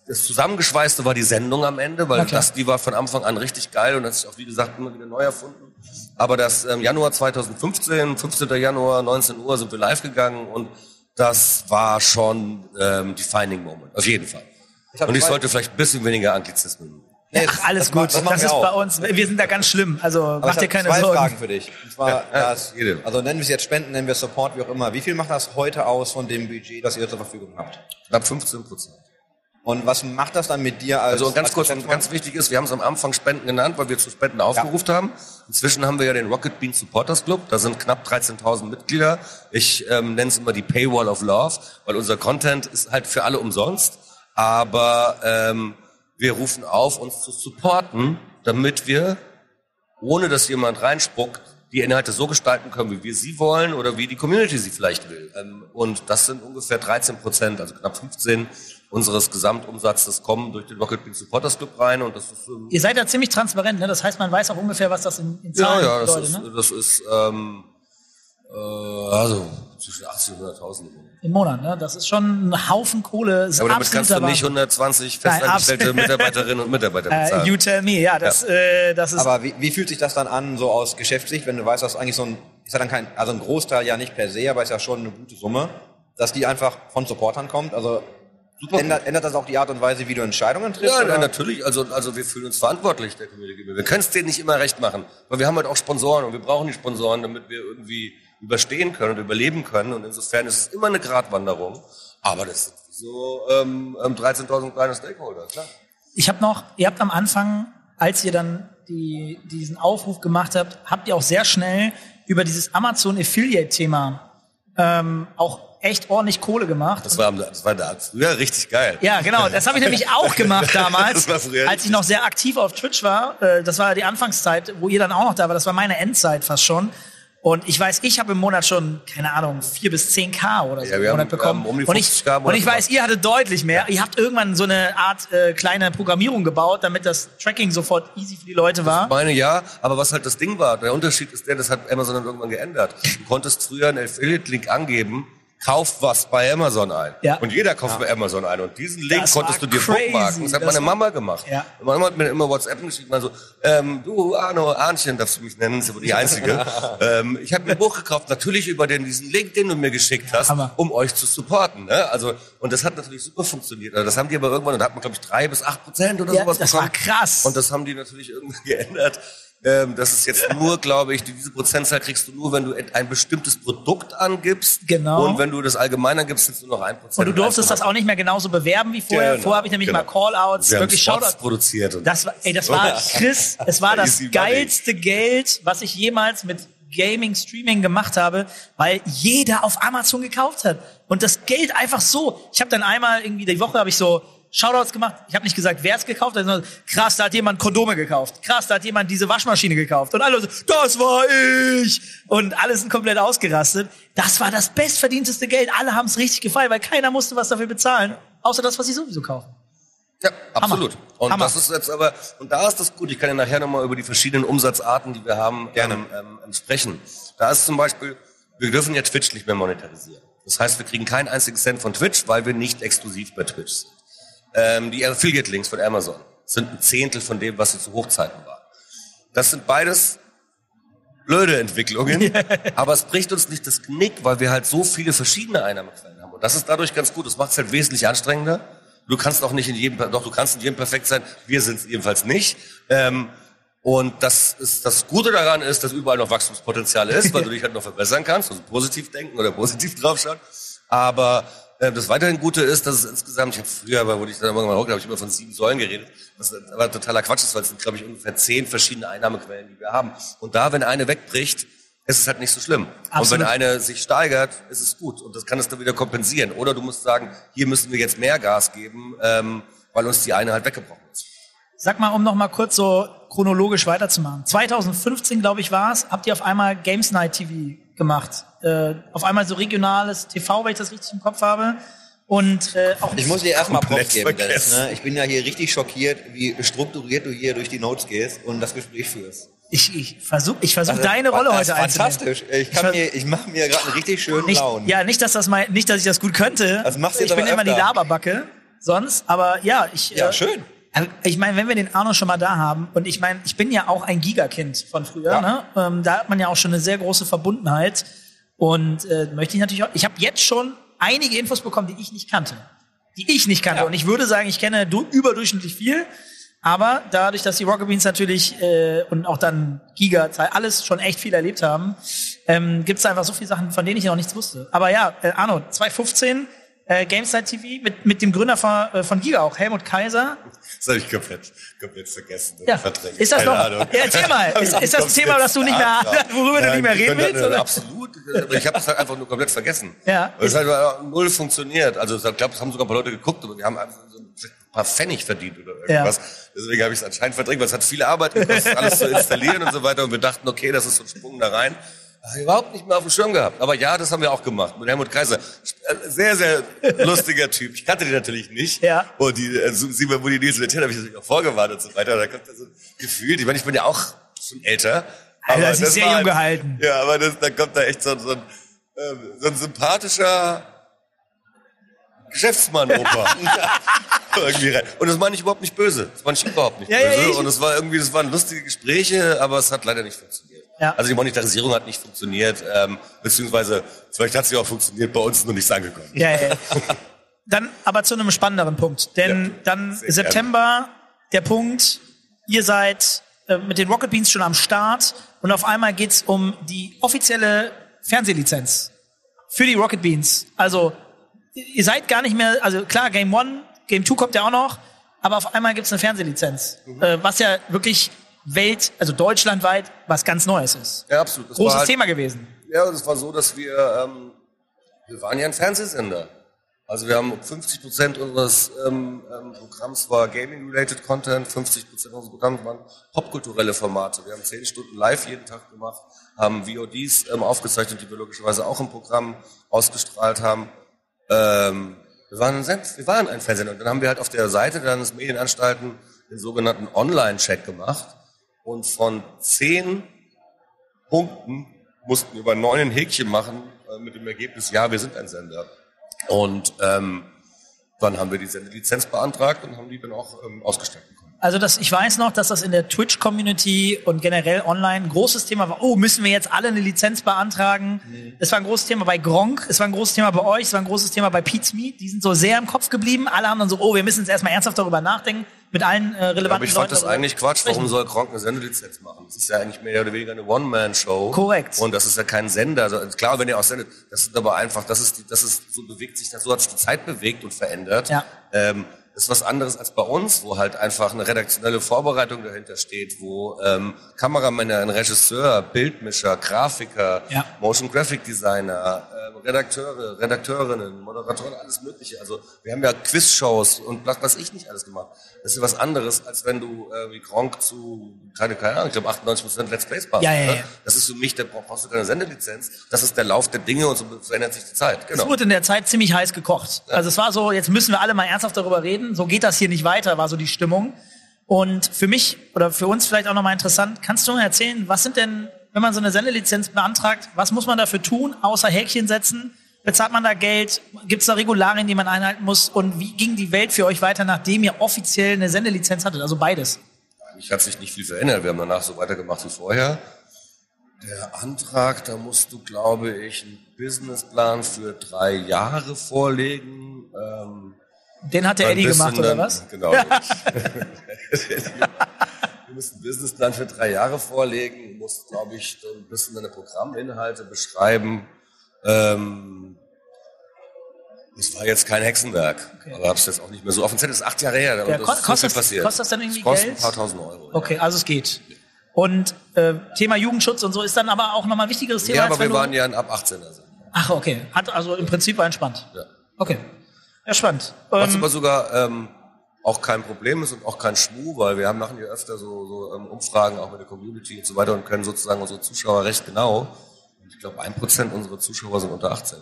Das Zusammengeschweißte war die Sendung am Ende, weil das, die war von Anfang an richtig geil und hat sich auch, wie gesagt, immer wieder neu erfunden. Aber das ähm, Januar 2015, 15. Januar, 19 Uhr sind wir live gegangen und das war schon ähm, defining Moment, auf jeden Fall. Ich Und ich sollte vielleicht ein bisschen weniger Anglizismen. Nee, Ach, alles das gut. Das, machen Das wir ist auch. bei uns. Wir sind da ganz schlimm. Also Aber mach ich dir keine zwei Sorgen. Fragen für dich. Und zwar, Ja, das, jede. also nennen wir es jetzt Spenden, nennen wir es Support, wie auch immer. Wie viel macht das heute aus von dem Budget, das ihr zur Verfügung habt? Knapp 15 Prozent. Und was macht das dann mit dir als Also ganz als kurz, Geschäftsmann? ganz wichtig ist, wir haben es am Anfang Spenden genannt, weil wir zu Spenden aufgerufen haben. Inzwischen haben wir ja den Rocket Bean Supporters Club. Da sind knapp 13.000 Mitglieder. Ich ähm, nenne es immer die Paywall of Love, weil unser Content ist halt für alle umsonst. Aber ähm, wir rufen auf, uns zu supporten, damit wir, ohne dass jemand reinspuckt, die Inhalte so gestalten können, wie wir sie wollen oder wie die Community sie vielleicht will. Ähm, und das sind ungefähr 13 Prozent, also knapp 15 unseres Gesamtumsatzes kommen durch den Rocket Bean Supporters Club rein und das ist ähm, Ihr seid ja ziemlich transparent, ne? Das heißt, man weiß auch ungefähr, was das in, in ja, Zahlen ja, das bedeutet, ist, ne? das ist ähm, äh, also zwischen 80 und 100.000 im Monat. Im Monat, ne? Das ist schon ein Haufen Kohle. Das ist Aber damit kannst du nicht Wahnsinn. 120 Nein, festangestellte. Mitarbeiterinnen und Mitarbeiter Äh, bezahlen. you tell me, ja, das, äh, das ist. Aber wie, wie fühlt sich das dann an, so aus Geschäftssicht, wenn du weißt, dass eigentlich so ein, ist ja dann kein, also ein Großteil ja nicht per se, aber ist ja schon eine gute Summe, dass die einfach von Supportern kommt? Also ändert, ändert das auch die Art und Weise, wie du Entscheidungen triffst? Ja, oder? na, natürlich. Also, also wir fühlen uns verantwortlich der Community. Wir können es denen nicht immer recht machen, weil wir haben halt auch Sponsoren und wir brauchen die Sponsoren, damit wir irgendwie überstehen können und überleben können. Und insofern ist es immer eine Gratwanderung. Aber das sind so ähm, ähm, 13.000 kleine Stakeholder, klar. Ich habe noch, ihr habt am Anfang, als ihr dann die, diesen Aufruf gemacht habt, habt ihr auch sehr schnell über dieses Amazon Affiliate Thema ähm, auch echt ordentlich Kohle gemacht. Das war, das war da früher richtig geil. Ja, genau. Das habe ich nämlich auch gemacht [LAUGHS] damals, als ich noch sehr aktiv auf Twitch war. Äh, Das war die Anfangszeit, wo ihr dann auch noch da war. Das war meine Endzeit fast schon. Und ich weiß, ich habe im Monat schon, keine Ahnung, vier bis zehn K oder so Ja, im wir haben- Monat bekommen. um und ich, 50K im und ich Monat weiß, ihr hattet deutlich mehr. Ihr habt irgendwann so eine Art äh, kleine Programmierung gebaut, damit das Tracking sofort easy für die Leute war. Meine ja, aber was halt das Ding war, der Unterschied ist der, das hat Amazon dann irgendwann geändert. Du konntest früher einen Affiliate-Link angeben, kauf was bei Amazon ein. Ja. Und jeder kauft bei Amazon ein. Und diesen Link Das konntest du dir crazy. bookmarken. Das hat Das meine Mama gemacht. Ja. Meine Mama hat mir immer WhatsApp geschickt, mal so, ähm, du Arno, Arnchen, darfst du mich nennen, ist aber die Einzige. [LAUGHS] ähm, ich habe mir ein Buch gekauft, natürlich über den, diesen Link, den du mir geschickt hast, Hammer. um euch zu supporten. Ne? Also, und das hat natürlich super funktioniert. Also das haben die aber irgendwann, und da hat man, glaube ich, drei bis acht Prozent oder Ja, sowas das bekommen. war krass. Und das haben die natürlich irgendwann [LAUGHS] geändert. Ähm, das ist jetzt nur, glaube ich, diese Prozentzahl kriegst du nur, wenn du ein bestimmtes Produkt angibst. Genau. Und wenn du das allgemein angibst, sind es nur noch ein Prozent. Und du durftest das auch nicht mehr genauso bewerben wie vorher. Genau, Vorher habe ich nämlich genau. mal Callouts, Wir wirklich Spots Shoutout. produziert. Und Das war, ey, das war [LAUGHS] Chris, es war das geilste Geld, was ich jemals mit Gaming, Streaming gemacht habe, weil jeder auf Amazon gekauft hat. Und das Geld einfach so. Ich habe dann einmal irgendwie die Woche habe ich so Shoutouts gemacht. Ich habe nicht gesagt, wer es gekauft hat, sondern krass, da hat jemand Kondome gekauft. Krass, da hat jemand diese Waschmaschine gekauft. Und alle so, das war ich. Und alle sind komplett ausgerastet. Das war das bestverdienteste Geld. Alle haben es richtig gefallen, weil keiner musste was dafür bezahlen. Außer das, was sie sowieso kaufen. Ja, absolut. Und Hammer. das ist jetzt aber, und da ist das gut, ich kann ja nachher nochmal über die verschiedenen Umsatzarten, die wir haben, Gerne. Ähm, ähm, sprechen. Da ist zum Beispiel, wir dürfen ja Twitch nicht mehr monetarisieren. Das heißt, wir kriegen keinen einzigen Cent von Twitch, weil wir nicht exklusiv bei Twitch sind. Ähm, die Affiliate-Links von Amazon sind ein Zehntel von dem, was sie zu Hochzeiten waren. Das sind beides blöde Entwicklungen, [LAUGHS] aber es bricht uns nicht das Knick, weil wir halt so viele verschiedene Einnahmequellen haben. Und das ist dadurch ganz gut. Das macht es halt wesentlich anstrengender. Du kannst auch nicht in jedem, doch du kannst in jedem perfekt sein. Wir sind es jedenfalls nicht. Ähm, und das ist das Gute daran ist, dass überall noch Wachstumspotenzial ist, weil [LAUGHS] du dich halt noch verbessern kannst, also positiv denken oder positiv draufschauen. Aber das weiterhin Gute ist, dass es insgesamt, ich habe früher, aber wo ich dann irgendwann hoch, habe ich immer von sieben Säulen geredet, was aber totaler Quatsch ist, weil es sind, glaube ich, ungefähr zehn verschiedene Einnahmequellen, die wir haben. Und da, wenn eine wegbricht, ist es halt nicht so schlimm. Absolut. Und wenn eine sich steigert, ist es gut. Und das kann es dann wieder kompensieren. Oder du musst sagen, hier müssen wir jetzt mehr Gas geben, ähm, weil uns die eine halt weggebrochen ist. Sag mal, um noch mal kurz so chronologisch weiterzumachen. 2015, glaube ich, war es, habt ihr auf einmal Games Night TV gemacht. Äh, auf einmal so regionales TV, wenn ich das richtig im Kopf habe. Und äh, auch Ich muss dir erstmal Komplett Props geben, Dennis. Ne? Ich bin ja hier richtig schockiert, wie strukturiert du hier durch die Notes gehst und das Gespräch führst. ich, ich versuche ich versuch, Also, deine Rolle heute einzunehmen. fantastisch. Ich, kann mir, ich mache mir gerade einen richtig schönen Nicht, Laune. ja, nicht, dass das mal, nicht, dass ich das gut könnte. Das machst du ich jetzt bin aber immer die öfter. Laberbacke sonst, aber ja, ich. Ja, äh, schön. Also, Ich meine, wenn wir den Arno schon mal da haben, und ich meine, ich bin ja auch ein Gigakind von früher, Ja. ne? ähm, da hat man ja auch schon eine sehr große Verbundenheit. Und äh, möchte ich natürlich auch, ich habe jetzt schon einige Infos bekommen, die ich nicht kannte. Die ich nicht kannte. Ja. Und ich würde sagen, ich kenne du, überdurchschnittlich viel. Aber dadurch, dass die Rocket Beans natürlich äh, und auch dann Giga alles schon echt viel erlebt haben, ähm, gibt es einfach so viele Sachen, von denen ich noch nichts wusste. Aber ja, äh, Arno, 2015, äh, GameSide TV mit, mit dem Gründer von, äh, von Giga auch, Helmut Kaiser. Das habe ich komplett, komplett vergessen. Ja. Ist das Keine noch- Ahnung. Ja, erzähl mal. [LAUGHS] Ist- ist das ein Thema, das du nicht mehr- [LAUGHS] worüber du nicht mehr reden willst, oder? Absolut. Ich habe das halt einfach nur komplett vergessen. Ja. Es hat null funktioniert. Also ich glaube, es haben sogar ein paar Leute geguckt, aber wir haben einfach so ein paar Pfennig verdient oder irgendwas. Deswegen habe ich es anscheinend verdrängt, weil es hat viel Arbeit gekostet, alles zu installieren und so weiter. Und wir dachten, okay, das ist so ein Sprung da rein. Überhaupt nicht mehr auf dem Schirm gehabt. Aber ja, das haben wir auch gemacht mit Helmut Kaiser. Äh, Sehr, sehr lustiger Typ. Ich kannte den natürlich nicht. Ja. Und die äh, Simon Woody Nielsen Latin habe ich natürlich auch vorgewarnt und so weiter. Da kommt da so gefühlt, ich meine, ich bin ja auch schon älter. Aber ist das sehr war jung ein- gehalten. Ja, aber das, da kommt da echt so, ein- so, ein, ähm, so ein sympathischer Geschäftsmann-Opa. [LAUGHS] irgendwie rein. Und das meine ich überhaupt nicht böse. Das meine ich überhaupt nicht Ja, ja, böse. ich- und es war irgendwie, das waren lustige Gespräche, aber es hat leider nicht funktioniert. Ja. Also die Monetarisierung hat nicht funktioniert, ähm, beziehungsweise vielleicht hat sie auch funktioniert, bei uns nur nichts angekommen. Ja, ja. Dann aber zu einem spannenderen Punkt. Denn Ja, dann September, der Punkt, ihr seid äh, mit den Rocket Beans schon am Start und auf einmal geht's um die offizielle Fernsehlizenz für die Rocket Beans. Also ihr seid gar nicht mehr, also klar, Game One, Game Two kommt ja auch noch, aber auf einmal gibt's eine Fernsehlizenz, Mhm. äh, was ja wirklich Welt, also deutschlandweit was ganz Neues ist. Ja, absolut. Das Großes war halt, Thema gewesen. Ja, und es war so, dass wir, ähm, wir waren ja ein Fernsehsender. Also wir haben 50 Prozent unseres ähm, ähm, Programms war Gaming-related Content, 50 Prozent unseres Programms waren popkulturelle Formate. Wir haben 10 Stunden live jeden Tag gemacht, haben VODs ähm, aufgezeichnet, die wir logischerweise auch im Programm ausgestrahlt haben. Ähm, wir, waren ein Send wir waren ein Fernsehsender. Und dann haben wir halt auf der Seite dann des Medienanstalten den sogenannten Online-Check gemacht. Und von 10 Punkten mussten wir bei neun ein Häkchen machen äh, mit dem Ergebnis, ja, wir sind ein Sender. Und ähm, dann haben wir die Sendelizenz beantragt und haben die dann auch ähm, ausgestellt bekommen. Also das, ich weiß noch, dass das in der Twitch-Community und generell online ein großes Thema war. Oh, müssen wir jetzt alle eine Lizenz beantragen? Es war ein großes Thema bei Gronk, es war ein großes Thema bei euch, es war ein großes Thema bei Pete's Meat. Die sind so sehr im Kopf geblieben. Alle haben dann so, oh, wir müssen jetzt erstmal ernsthaft darüber nachdenken, mit allen äh, relevanten Aber ich fand Leuten das darüber eigentlich Quatsch. sprechen. Warum soll Kronk eine Sendelizenz machen? Das ist ja eigentlich mehr oder weniger eine One-Man-Show. Korrekt. Und das ist ja kein Sender. Also klar, wenn ihr auch sendet, das ist aber einfach, das ist, die, das ist, so bewegt sich das, so hat sich die Zeit bewegt und verändert. Ja. Ähm, das ist was anderes als bei uns, wo halt einfach eine redaktionelle Vorbereitung dahinter steht, wo ähm, Kameramänner, ein Regisseur, Bildmischer, Grafiker, Ja. Motion Graphic Designer, ähm, Redakteure, Redakteurinnen, Moderatoren, alles Mögliche. Also wir haben ja Quizshows und was weiß ich nicht alles gemacht. Das ist was anderes, als wenn du äh, wie Gronk zu, keine, keine Ahnung, ich glaube 98% Let's Plays machst. Ja, ja, ja. Das ist für mich, da brauchst du keine Sendelizenz. Das ist der Lauf der Dinge und so verändert sich die Zeit. Es Genau. wurde in der Zeit ziemlich heiß gekocht. Also es war so, jetzt müssen wir alle mal ernsthaft darüber reden. So geht das hier nicht weiter, war so die Stimmung. Und für mich oder für uns vielleicht auch nochmal interessant, kannst du mal erzählen, was sind denn, wenn man so eine Sendelizenz beantragt, was muss man dafür tun, außer Häkchen setzen? Bezahlt man da Geld? Gibt es da Regularien, die man einhalten muss? Und wie ging die Welt für euch weiter, nachdem ihr offiziell eine Sendelizenz hattet? Also beides. Eigentlich hat sich nicht viel verändert. Wir haben danach so weitergemacht wie vorher. Der Antrag, da musst du, glaube ich, einen Businessplan für drei Jahre vorlegen. Ähm, Den hat der Eddie gemacht, oder was? Genau. du musst einen Businessplan für drei Jahre vorlegen, musst, glaube ich, ein bisschen deine Programminhalte beschreiben. Ähm, das war jetzt kein Hexenwerk, aber hab's jetzt auch nicht mehr so offiziell. Das ist acht Jahre her, aber Ja, das ko- ist so kostet passiert. kostet das dann irgendwie das kostet Geld? ein paar tausend Euro. ja. Okay, also es geht. Und äh, Thema Jugendschutz und so ist dann aber auch nochmal ein wichtigeres Thema. Ja, aber wir waren ja ein ab 18er. Sender. Ach, okay. Hat also im Prinzip war entspannt. Ja. Okay. Ja, spannend. Was Ähm, aber sogar ähm, auch kein Problem ist und auch kein Schmuh, weil wir haben machen ja öfter so, so ähm, Umfragen auch mit der Community und so weiter und können sozusagen unsere Zuschauer recht genau. Und ich glaube, ein Prozent unserer Zuschauer sind unter 18.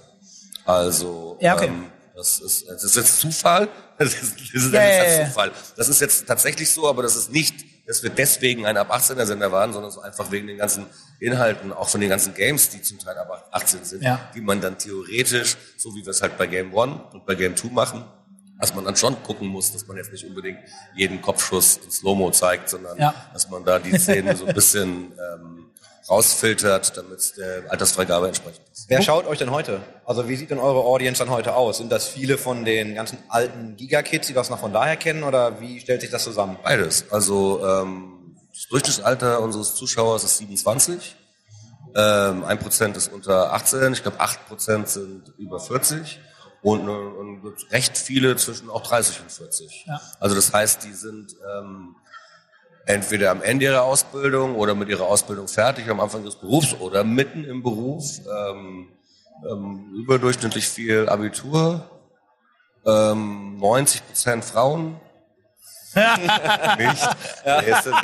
Also, Ja, okay. ähm, das ist, das ist jetzt Zufall. [LAUGHS] Das ist, das ist Ja, ja. Zufall. Das ist jetzt tatsächlich so, aber das ist nicht, dass wir deswegen ein ab 18er Sender waren, sondern so einfach wegen den ganzen Inhalten, auch von den ganzen Games, die zum Teil ab 18 sind, Ja. die man dann theoretisch, so wie wir es halt bei Game One und bei Game Two machen, dass man dann schon gucken muss, dass man jetzt nicht unbedingt jeden Kopfschuss in Slow-Mo zeigt, sondern Ja. dass man da die Szenen so ein bisschen ähm, rausfiltert, damit es der Altersfreigabe entsprechend ist. Wer schaut euch denn heute? Also wie sieht denn eure Audience dann heute aus? Sind das viele von den ganzen alten Giga-Kids, die das noch von daher kennen oder wie stellt sich das zusammen? Beides. Also ähm, das Durchschnittsalter unseres Zuschauers ist 27. Ähm, 1% ist unter 18. Ich glaube 8% sind über 40. Und, äh, und recht viele zwischen auch 30 und 40. Ja. Also das heißt, die sind ähm, entweder am Ende ihrer Ausbildung oder mit ihrer Ausbildung fertig am Anfang des Berufs oder mitten im Beruf. Ähm, ähm, überdurchschnittlich viel Abitur. Ähm, 90 Prozent Frauen. [LAUGHS] Nicht? Es sind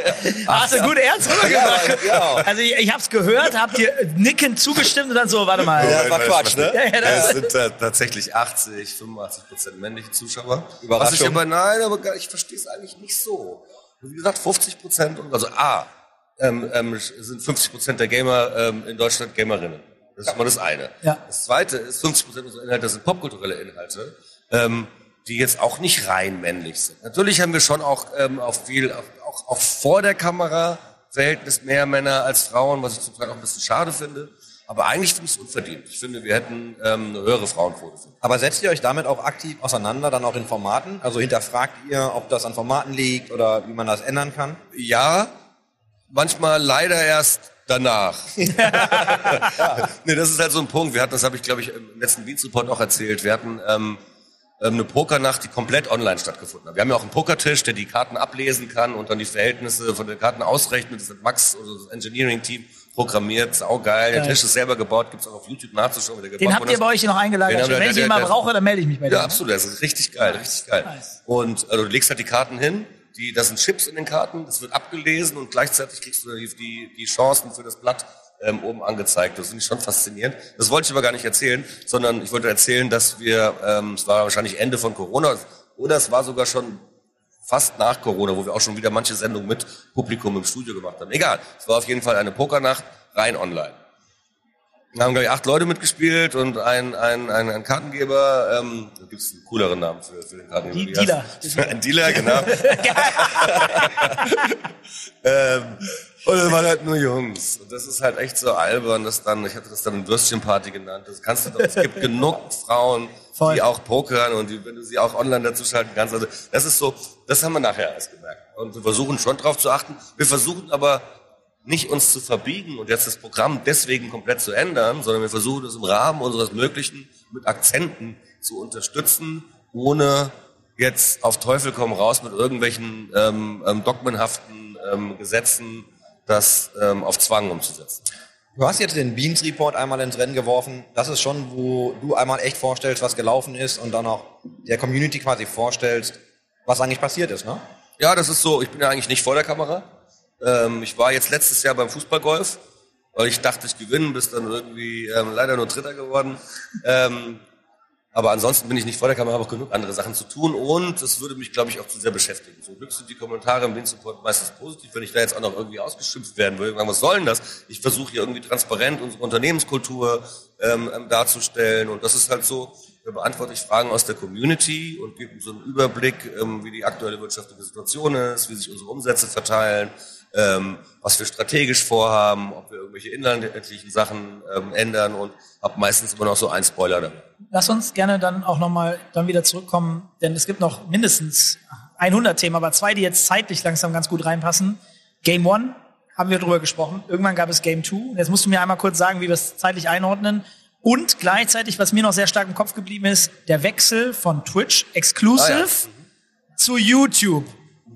Hast du gut ernst rübergebracht? Ja, Also ich, ich hab's gehört, habt ihr nickend zugestimmt und dann so, warte mal. Ja, war Quatsch, ne? Ja, ja, das- es sind äh, tatsächlich 80, 85 Prozent männliche Zuschauer. Überraschung. Was ich aber, nein, aber ich verstehe es eigentlich nicht so. Und Wie gesagt, 50 Prozent, also A, ähm, ähm, sind 50 Prozent der Gamer ähm, in Deutschland Gamerinnen. Das ist mal das eine. Ja. Das zweite ist, 50 Prozent unserer Inhalte sind popkulturelle Inhalte, ähm, die jetzt auch nicht rein männlich sind. Natürlich haben wir schon auch, ähm, auch viel, auch, auch, auch vor der Kamera Verhältnis mehr Männer als Frauen, was ich zum Teil auch ein bisschen schade finde. Aber eigentlich finde ich es unverdient. Ich finde, wir hätten ähm, eine höhere Frauenquote. Aber setzt ihr euch damit auch aktiv auseinander, dann auch in Formaten? Also hinterfragt ihr, ob das an Formaten liegt oder wie man das ändern kann? Ja, manchmal leider erst danach. [LAUGHS] [LAUGHS] nee, das ist halt so ein Punkt. Wir hatten, das habe ich glaube ich im letzten Report auch erzählt. Wir hatten ähm, ähm, eine Pokernacht, die komplett online stattgefunden hat. Wir haben ja auch einen Pokertisch, der die Karten ablesen kann und dann die Verhältnisse von den Karten ausrechnet. Das hat Max oder das Engineering-Team programmiert. Saugeil. Der Geil. Tisch ist selber gebaut, gibt's auch auf YouTube nachzuschauen, der gebaut Den habt ihr bei euch noch eingeladen. Den haben wir- Wenn ich der- ihn mal brauche, dann melde ich mich bei dir. Ja, ne? absolut. Das ist richtig geil, richtig geil. Nice. Und also, du legst halt die Karten hin, die, das sind Chips in den Karten, das wird abgelesen und gleichzeitig kriegst du die, die, die Chancen für das Blatt ähm, oben angezeigt. Das finde ich schon faszinierend. Das wollte ich aber gar nicht erzählen, sondern ich wollte erzählen, dass wir, ähm, es war wahrscheinlich Ende von Corona oder es war sogar schon fast nach Corona, wo wir auch schon wieder manche Sendungen mit Publikum im Studio gemacht haben. Egal, es war auf jeden Fall eine Pokernacht rein online. Da haben, glaube ich, acht Leute mitgespielt und ein, ein, ein, ein Kartengeber. Ähm, da gibt es einen cooleren Namen für, für den Kartengeber. Die Dealer. [LAUGHS] Ein Dealer, genau. [LAUGHS] ähm, und es waren halt nur Jungs. Und das ist halt echt so albern, dass dann, ich hatte das dann Würstchenparty genannt. Das kannst du doch, es gibt genug Frauen, Voll. die auch pokern und die, wenn du sie auch online dazu schalten kannst. Also das ist so, das haben wir nachher erst gemerkt. Und wir versuchen schon drauf zu achten. Wir versuchen aber nicht uns zu verbiegen und jetzt das Programm deswegen komplett zu ändern, sondern wir versuchen es im Rahmen unseres Möglichen mit Akzenten zu unterstützen, ohne jetzt auf Teufel komm raus mit irgendwelchen ähm, ähm, dogmenhaften ähm, Gesetzen das ähm, auf Zwang umzusetzen. Du hast jetzt den Beans Report einmal ins Rennen geworfen. Das ist schon, wo du einmal echt vorstellst, was gelaufen ist und dann auch der Community quasi vorstellst, was eigentlich passiert ist, ne? Ja, das ist so. Ich bin ja eigentlich nicht vor der Kamera. Ähm, ich war jetzt letztes Jahr beim Fußballgolf, weil ich dachte, ich gewinne, bis dann irgendwie ähm, leider nur Dritter geworden. Ähm, aber ansonsten bin ich nicht vor der Kamera, habe genug andere Sachen zu tun und es würde mich, glaube ich, auch zu sehr beschäftigen. Zum Glück sind die Kommentare im Win-Support meistens positiv, wenn ich da jetzt auch noch irgendwie ausgeschimpft werden würde. Was soll denn das? Ich versuche hier irgendwie transparent unsere Unternehmenskultur ähm, ähm, darzustellen und das ist halt so, da beantworte ich Fragen aus der Community und gebe so einen Überblick, ähm, wie die aktuelle wirtschaftliche Situation ist, wie sich unsere Umsätze verteilen, ähm, was wir strategisch vorhaben, ob wir irgendwelche inhaltlichen Sachen ähm, ändern und habe meistens immer noch so einen Spoiler dabei. Lass uns gerne dann auch nochmal dann wieder zurückkommen, denn es gibt noch mindestens 100 Themen, aber zwei, die jetzt zeitlich langsam ganz gut reinpassen. Game One haben wir drüber gesprochen. Irgendwann gab es Game Two. Jetzt musst du mir einmal kurz sagen, wie wir es zeitlich einordnen. Und gleichzeitig, was mir noch sehr stark im Kopf geblieben ist, der Wechsel von Twitch Exclusive zu YouTube.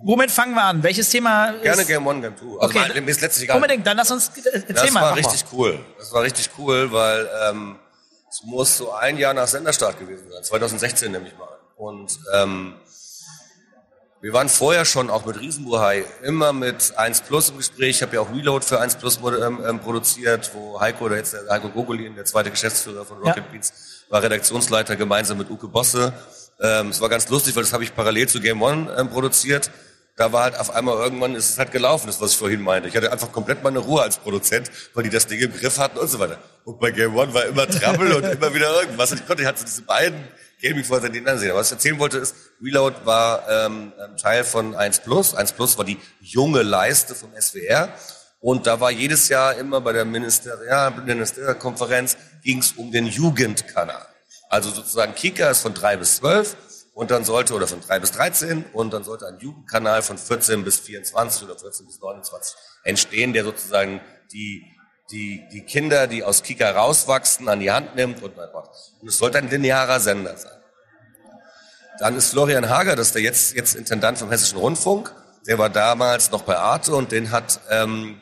Womit fangen wir an? Welches Thema ist... Gerne Game One, Game Two. Also Okay. okay. mir ist letztlich egal. Unbedingt, dann lass uns, äh, erzähl Das mal. war mach richtig cool. Das war richtig cool, weil ähm, es muss so ein Jahr nach Senderstart gewesen sein, 2016 nämlich mal. Und ähm, Wir waren vorher schon auch mit Riesenbuhai immer mit 1 Plus im Gespräch. Ich habe ja auch Reload für 1 Plus ähm, ähm, produziert, wo Heiko, oder jetzt der Heiko Gogolin, der zweite Geschäftsführer von Rocket Ja. Beats, war Redaktionsleiter gemeinsam mit Uke Bosse. Ähm, es war ganz lustig, weil das habe ich parallel zu Game One ähm, produziert. Da war halt auf einmal irgendwann ist es halt gelaufen, das was ich vorhin meinte. Ich hatte einfach komplett meine Ruhe als Produzent, weil die das Ding im Griff hatten und so weiter. Und bei Game One war immer Trouble und immer wieder irgendwas. Und ich konnte, ich hatte diese beiden Gaming vorher nebeneinander sehen. Aber was ich erzählen wollte ist, Reload war ähm, ähm, Teil von 1 Plus. 1 Plus war die junge Leiste vom SWR. Und da war jedes Jahr immer bei der Ministerial, Ministerkonferenz ging es um den Jugendkanal. Also sozusagen Kika ist von drei bis zwölf und dann sollte, oder von drei bis 13 und dann sollte ein Jugendkanal von 14 bis 24 oder 14 bis 29 entstehen, der sozusagen die, die, die Kinder, die aus Kika rauswachsen, an die Hand nimmt und mein Gott. Und es sollte ein linearer Sender sein. Dann ist Florian Hager, das ist der jetzt, jetzt Intendant vom Hessischen Rundfunk, der war damals noch bei Arte und den hat, ähm,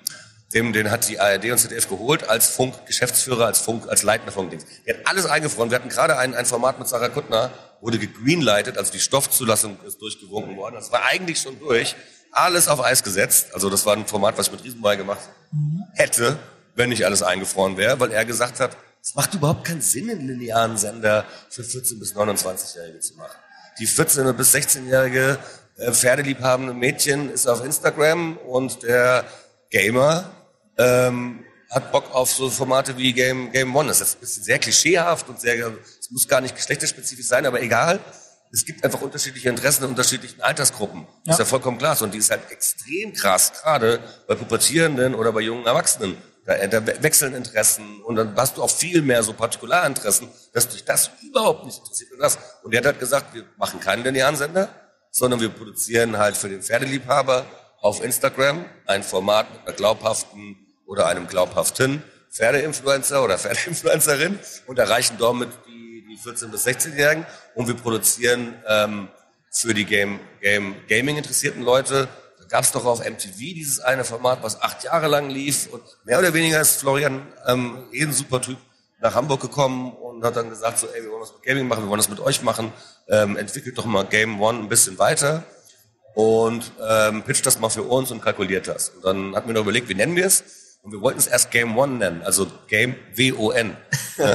dem, den hat die ARD und ZDF geholt als Funk-Geschäftsführer, als Funk, als Leitender von Dings. Der hat alles eingefroren. Wir hatten gerade ein, ein Format mit Sarah Kuttner, wurde gegreenlightet, also die Stoffzulassung ist durchgewunken worden. Das war eigentlich schon durch. Alles auf Eis gesetzt. Also das war ein Format, was ich mit Riesenball gemacht hätte, wenn nicht alles eingefroren wäre, weil er gesagt hat, es macht überhaupt keinen Sinn, einen linearen Sender für 14- bis 29-Jährige zu machen. Die 14- bis 16-jährige äh, pferdeliebhabende Mädchen ist auf Instagram und der Gamer ähm, hat Bock auf so Formate wie Game, Game One. Das ist ein bisschen sehr klischeehaft und sehr, es muss gar nicht geschlechterspezifisch sein, aber egal. Es gibt einfach unterschiedliche Interessen in unterschiedlichen Altersgruppen. Das ist ja vollkommen klar. Und die ist halt extrem krass, gerade bei Pubertierenden oder bei jungen Erwachsenen. Da, da we- wechseln Interessen und dann hast du auch viel mehr so Partikularinteressen, dass dich das überhaupt nicht interessiert. Und, das. und der hat halt gesagt, wir machen keinen linearen Sender, sondern wir produzieren halt für den Pferdeliebhaber auf Instagram ein Format mit einer glaubhaften oder einem glaubhaften Pferdeinfluencer oder [LAUGHS] Pferdeinfluencerin und erreichen damit die, die 14- bis 16-Jährigen und wir produzieren ähm, für die Game, Game, Gaming interessierten Leute. Da gab es doch auf MTV dieses eine Format, was acht Jahre lang lief und mehr oder weniger ist Florian ähm, eh ein super Typ nach Hamburg gekommen und hat dann gesagt so, ey, wir wollen was mit Gaming machen, wir wollen das mit euch machen, ähm, entwickelt doch mal Game One ein bisschen weiter und ähm, pitcht das mal für uns und kalkuliert das. Und dann hatten wir noch überlegt, wie nennen wir es? Und wir wollten es erst Game One nennen, also Game W-O-N. [LAUGHS]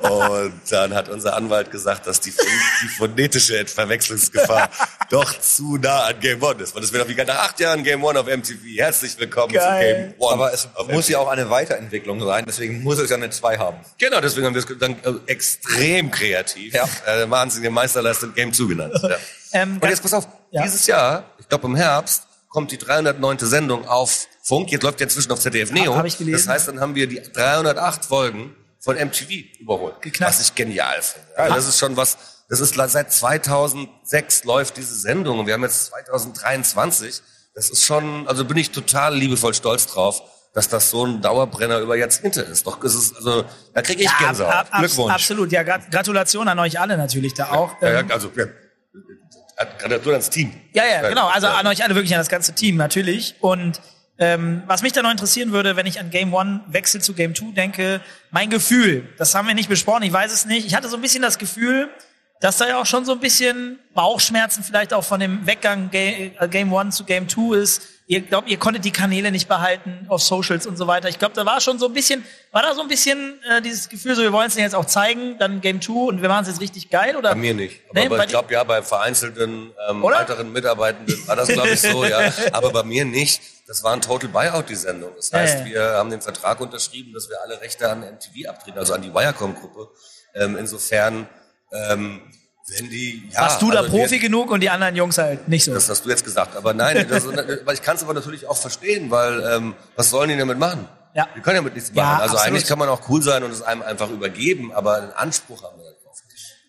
und dann hat unser Anwalt gesagt, dass die, die phonetische Verwechslungsgefahr [LAUGHS] doch zu nah an Game One ist. Weil das wäre doch wie nach acht Jahren Game One auf MTV. Herzlich willkommen Geil. zu Game One. Aber es muss MTV. ja auch eine Weiterentwicklung sein, deswegen muss es ja eine 2 haben. Genau, deswegen haben wir es dann äh, extrem kreativ, Ja. äh, wahnsinnige Meisterleistung Game 2 genannt. Ja. [LAUGHS] Ähm, Und jetzt pass auf, Ja. dieses Jahr, ich glaube im Herbst, kommt die 309. Sendung auf Funk. Jetzt läuft ja inzwischen auf ZDF Neo. hab ich gelesen. Das heißt, dann haben wir die 308 Folgen von MTV überholt. Geknackt. Was ich genial finde. Ja, das ist schon was, das ist seit 2006 läuft diese Sendung und wir haben jetzt 2023. Das ist schon, also bin ich total liebevoll stolz drauf, dass das so ein Dauerbrenner über Jahrzehnte ist. Doch, es ist, also, da kriege ich ja, Gänsehaut. ab- ab- Glückwunsch. Absolut. Ja, Grat- Gratulation an euch alle natürlich da auch. Ja, ja, Ähm, also, ja, Gratulation ans Team. Ja, ja, genau. Also an euch alle wirklich, an das ganze Team natürlich. Und ähm, was mich da noch interessieren würde, wenn ich an Game One wechsel zu Game Two denke, mein Gefühl, das haben wir nicht besprochen, ich weiß es nicht. Ich hatte so ein bisschen das Gefühl, dass da ja auch schon so ein bisschen Bauchschmerzen vielleicht auch von dem Weggang Ga- äh, Game One zu Game Two ist. Ihr glaubt, ihr konntet die Kanäle nicht behalten auf Socials und so weiter. Ich glaube, da war schon so ein bisschen, war da so ein bisschen äh, dieses Gefühl, so wir wollen es jetzt auch zeigen, dann Game Two und wir machen es jetzt richtig geil oder? Bei mir nicht. Aber, Nee, bei ich glaube ja, bei vereinzelten ähm, Oder? älteren Mitarbeitenden war das, glaube ich, so, ja. [LAUGHS] Aber bei mir nicht. Das war ein Total Buyout, die Sendung. Das heißt, wir haben den Vertrag unterschrieben, dass wir alle Rechte an MTV abtreten, also an die Wirecom-Gruppe. Ähm, insofern, ähm, wenn die... Ja, Warst du da also Profi genug und die anderen Jungs halt nicht so? Das hast du jetzt gesagt. Aber nein, das, weil ich kann es aber natürlich auch verstehen, weil ähm, was sollen die damit machen? Ja. Die können ja mit nichts Ja, machen. also absolut. eigentlich kann man auch cool sein und es einem einfach übergeben, aber einen Anspruch haben wir.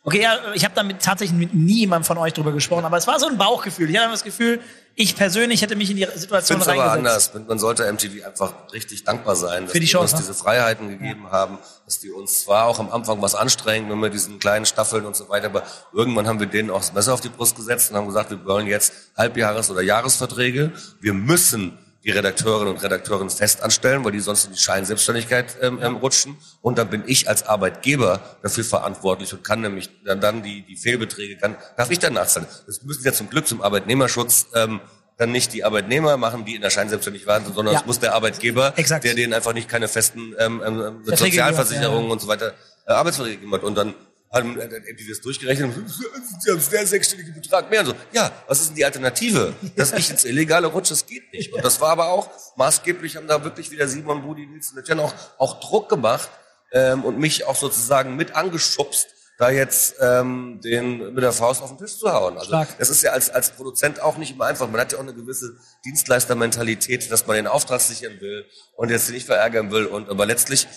Okay, ja, ich habe damit tatsächlich mit niemandem von euch drüber gesprochen, aber es war so ein Bauchgefühl. Ich hatte das Gefühl, ich persönlich hätte mich in die Ich Situation finde es aber reingesetzt. anders. Man sollte MTV einfach richtig dankbar sein, dass Für die die Chance, uns ne? diese Freiheiten gegeben haben, dass die uns zwar auch am Anfang was anstrengen, wenn wir diesen kleinen Staffeln und so weiter, aber irgendwann haben wir denen auch das Messer auf die Brust gesetzt und haben gesagt, wir wollen jetzt Halbjahres- oder Jahresverträge. Wir müssen die Redakteurinnen und Redakteuren fest anstellen, weil die sonst in die Scheinselbstständigkeit ähm, ähm, rutschen. Und dann bin ich als Arbeitgeber dafür verantwortlich und kann nämlich dann, dann die, die Fehlbeträge, kann, darf ich dann nachzahlen. Das müssen ja zum Glück zum Arbeitnehmerschutz ähm, dann nicht die Arbeitnehmer machen, die in der Scheinselbstständigkeit waren, sondern Ja. es muss der Arbeitgeber, Exakt. der denen einfach nicht keine festen ähm, ähm, Sozialversicherungen hat, und so weiter äh, Arbeitsverträge hat. Und dann haben äh, dann die das durchgerechnet und sie haben sehr sechsstellige Betrag mehr. Und so, ja, was ist denn die Alternative? Dass ich ins Illegale rutsche, das geht nicht. Und das war aber auch maßgeblich, haben da wirklich wieder Simon Budi, Nils und Etienne auch, auch Druck gemacht ähm, und mich auch sozusagen mit angeschubst, da jetzt ähm, den mit der Faust auf den Tisch zu hauen. Also Stark. das ist ja als, als Produzent auch nicht immer einfach. Man hat ja auch eine gewisse Dienstleistermentalität, dass man den Auftrag sichern will und jetzt nicht verärgern will. Und aber letztlich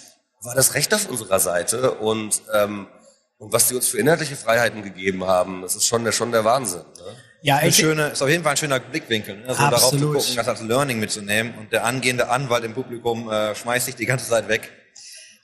war das Recht auf unserer Seite und ähm, und was die uns für inhaltliche Freiheiten gegeben haben, das ist schon der schon der Wahnsinn. Ne? Ja, Ein ich, schöne, ist auf jeden Fall ein schöner Blickwinkel, ne? also darauf zu gucken, das als Learning mitzunehmen und der angehende Anwalt im Publikum äh, schmeißt sich die ganze Zeit weg.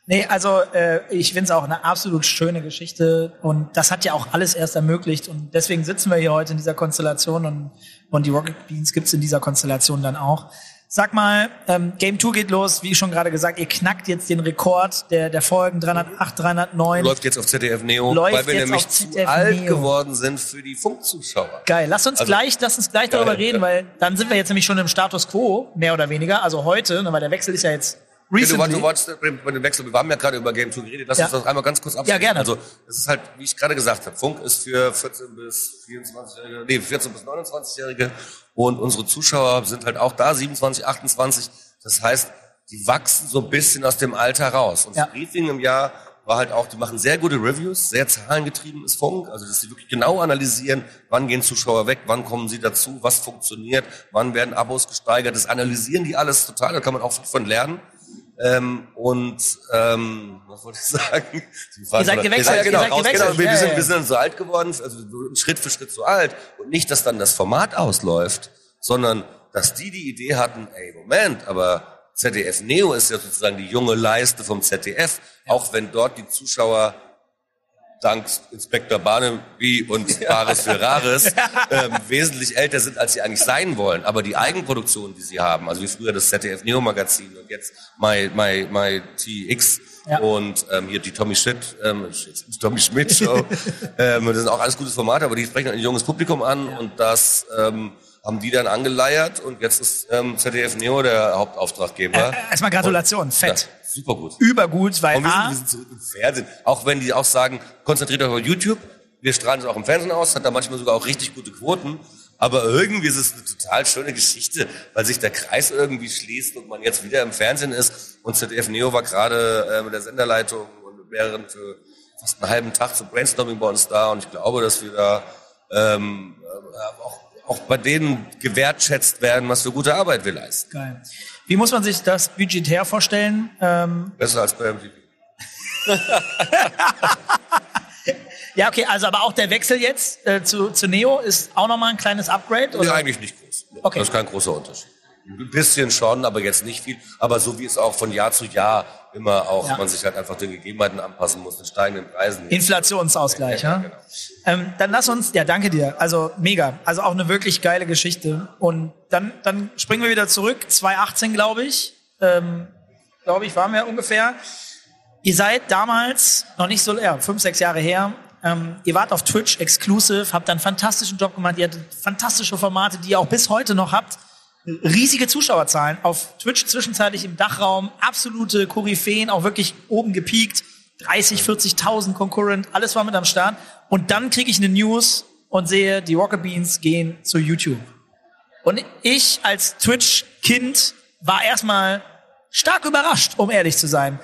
Nee, also äh, ich finde es auch eine absolut schöne Geschichte und das hat ja auch alles erst ermöglicht und deswegen sitzen wir hier heute in dieser Konstellation und, und die Rocket Beans gibt's in dieser Konstellation dann auch. Sag mal, ähm, Game 2 geht los, wie schon gerade gesagt, ihr knackt jetzt den Rekord der, der Folgen 308, 309. Läuft jetzt auf ZDF Neo, Läuft weil wir nämlich zu alt Neo. geworden sind für die Funkzuschauer. Geil, lass uns Also- gleich, lass uns gleich darüber Geil, reden, ja. weil dann sind wir jetzt nämlich schon im Status Quo, mehr oder weniger, also heute, ne, weil der Wechsel ist ja jetzt Ja, du, recently. du wolltest bei dem Wechsel, wir haben ja gerade über Game 2 geredet, lass Ja. uns das einmal ganz kurz abschließen. Ja, gerne. Also, es ist halt, wie ich gerade gesagt habe, Funk ist für 14 bis 24-Jährige, nee, 14 bis 29-Jährige und unsere Zuschauer sind halt auch da, 27, 28. Das heißt, die wachsen so ein bisschen aus dem Alter raus. Und Ja. das Briefing im Jahr war halt auch, die machen sehr gute Reviews, sehr zahlengetrieben ist Funk, also dass sie wirklich genau analysieren, wann gehen Zuschauer weg, wann kommen sie dazu, was funktioniert, wann werden Abos gesteigert, das analysieren die alles total, da kann man auch viel von lernen. Ähm, und ähm, was wollte ich sagen? Ihr seid gewechselt, Ja, genau, raus- gewechselt. genau wir, Ja, sind, ja. wir sind dann so alt geworden, also Schritt für Schritt so alt. Und nicht, dass dann das Format ausläuft, sondern dass die die Idee hatten, ey, Moment, aber ZDF Neo ist ja sozusagen die junge Leiste vom ZDF, auch wenn dort die Zuschauer dank Inspektor Barnaby und Bares für Rares ähm, wesentlich älter sind, als sie eigentlich sein wollen. Aber die Eigenproduktion, die sie haben, also wie früher das ZDF Neo Magazin und jetzt My, My, My TX Ja. und ähm, hier die Tommy Schmidt, ähm, Tommy Schmidt Show, [LAUGHS] ähm, das sind auch alles gute Formate, aber die sprechen ein junges Publikum an und das ähm, haben die dann angeleiert und jetzt ist ähm, ZDF Neo der Hauptauftraggeber. Äh, erstmal Gratulation, fett. Ja, super gut. Übergut, weil Und wir sind, wir sind zurück im Fernsehen. Auch wenn die auch sagen, konzentriert euch auf YouTube. Wir strahlen es auch im Fernsehen aus, hat da manchmal sogar auch richtig gute Quoten. Aber irgendwie ist es eine total schöne Geschichte, weil sich der Kreis irgendwie schließt und man jetzt wieder im Fernsehen ist. Und ZDF Neo war gerade äh, mit der Senderleitung und mit mehreren für fast einen halben Tag zum Brainstorming bei uns da. Und ich glaube, dass wir da ähm, äh, auch, auch bei denen gewertschätzt werden, was für gute Arbeit wir leisten. geil. Wie muss man sich das budgetär vorstellen? Ähm, Besser als bei MTV. [LAUGHS] ja, okay, also aber auch der Wechsel jetzt äh, zu, zu Neo ist auch nochmal ein kleines Upgrade? Nee, Oder? eigentlich nicht groß. Okay. Das ist kein großer Unterschied. Ein bisschen schon, aber jetzt nicht viel. Aber so wie es auch von Jahr zu Jahr immer auch, Ja. man sich halt einfach den Gegebenheiten anpassen muss, den steigenden Preisen. Inflationsausgleich, Ja, ja? genau. Ähm, dann lass uns, ja, danke dir. Also mega. Also auch eine wirklich geile Geschichte. Und dann, dann springen wir wieder zurück. 2018, glaube ich. Ähm, glaube ich, waren wir ungefähr. Ihr seid damals, noch nicht so, ja, fünf, sechs Jahre her, ähm, ihr wart auf Twitch exclusive, habt einen fantastischen Job gemacht, ihr hattet fantastische Formate, die ihr auch bis heute noch habt. Riesige Zuschauerzahlen auf Twitch zwischenzeitlich im Dachraum, absolute Koryphäen, auch wirklich oben gepiekt, 30, 40.000 Concurrent, alles war mit am Start. Und dann kriege ich eine News und sehe, die Rocket Beans gehen zu YouTube. Und ich als Twitch-Kind war erstmal stark überrascht, um ehrlich zu sein.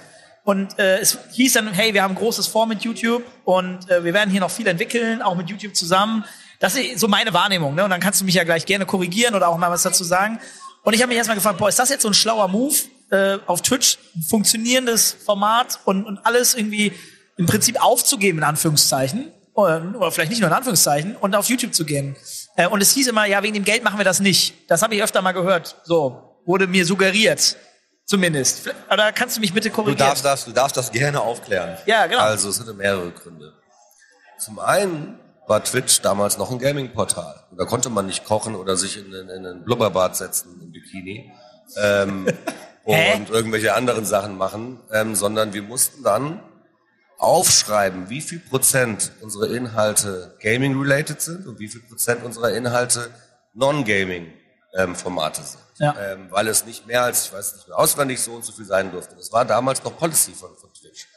Und äh, es hieß dann, hey, wir haben großes Vor mit YouTube und äh, wir werden hier noch viel entwickeln, auch mit YouTube zusammen. Das ist so meine Wahrnehmung. Ne? Und dann kannst du mich ja gleich gerne korrigieren oder auch mal was dazu sagen. Und ich habe mich erstmal gefragt, boah, ist das jetzt so ein schlauer Move äh, auf Twitch, ein funktionierendes Format und, und alles irgendwie im Prinzip aufzugeben, in Anführungszeichen, oder, oder vielleicht nicht nur in Anführungszeichen, und auf YouTube zu gehen. Äh, und es hieß immer, ja, wegen dem Geld machen wir das nicht. Das habe ich öfter mal gehört. So, wurde mir suggeriert. Zumindest. Aber kannst du mich bitte Du korrigieren? darfst das, du darfst das gerne aufklären. ja, genau. Also es hatte mehrere Gründe. Zum einen war Twitch damals noch ein Gaming-Portal. Da konnte man nicht kochen oder sich in, in, in ein Blubberbad setzen im Bikini, ähm, [LAUGHS] und irgendwelche anderen Sachen machen, ähm, sondern wir mussten dann aufschreiben, wie viel Prozent unsere Inhalte Gaming-related sind und wie viel Prozent unserer Inhalte Non-Gaming-Formate sind. Ja. Ähm, weil es nicht mehr als, ich weiß nicht mehr auswendig, so und so viel sein durfte. Das war damals noch Policy von, von Twitch.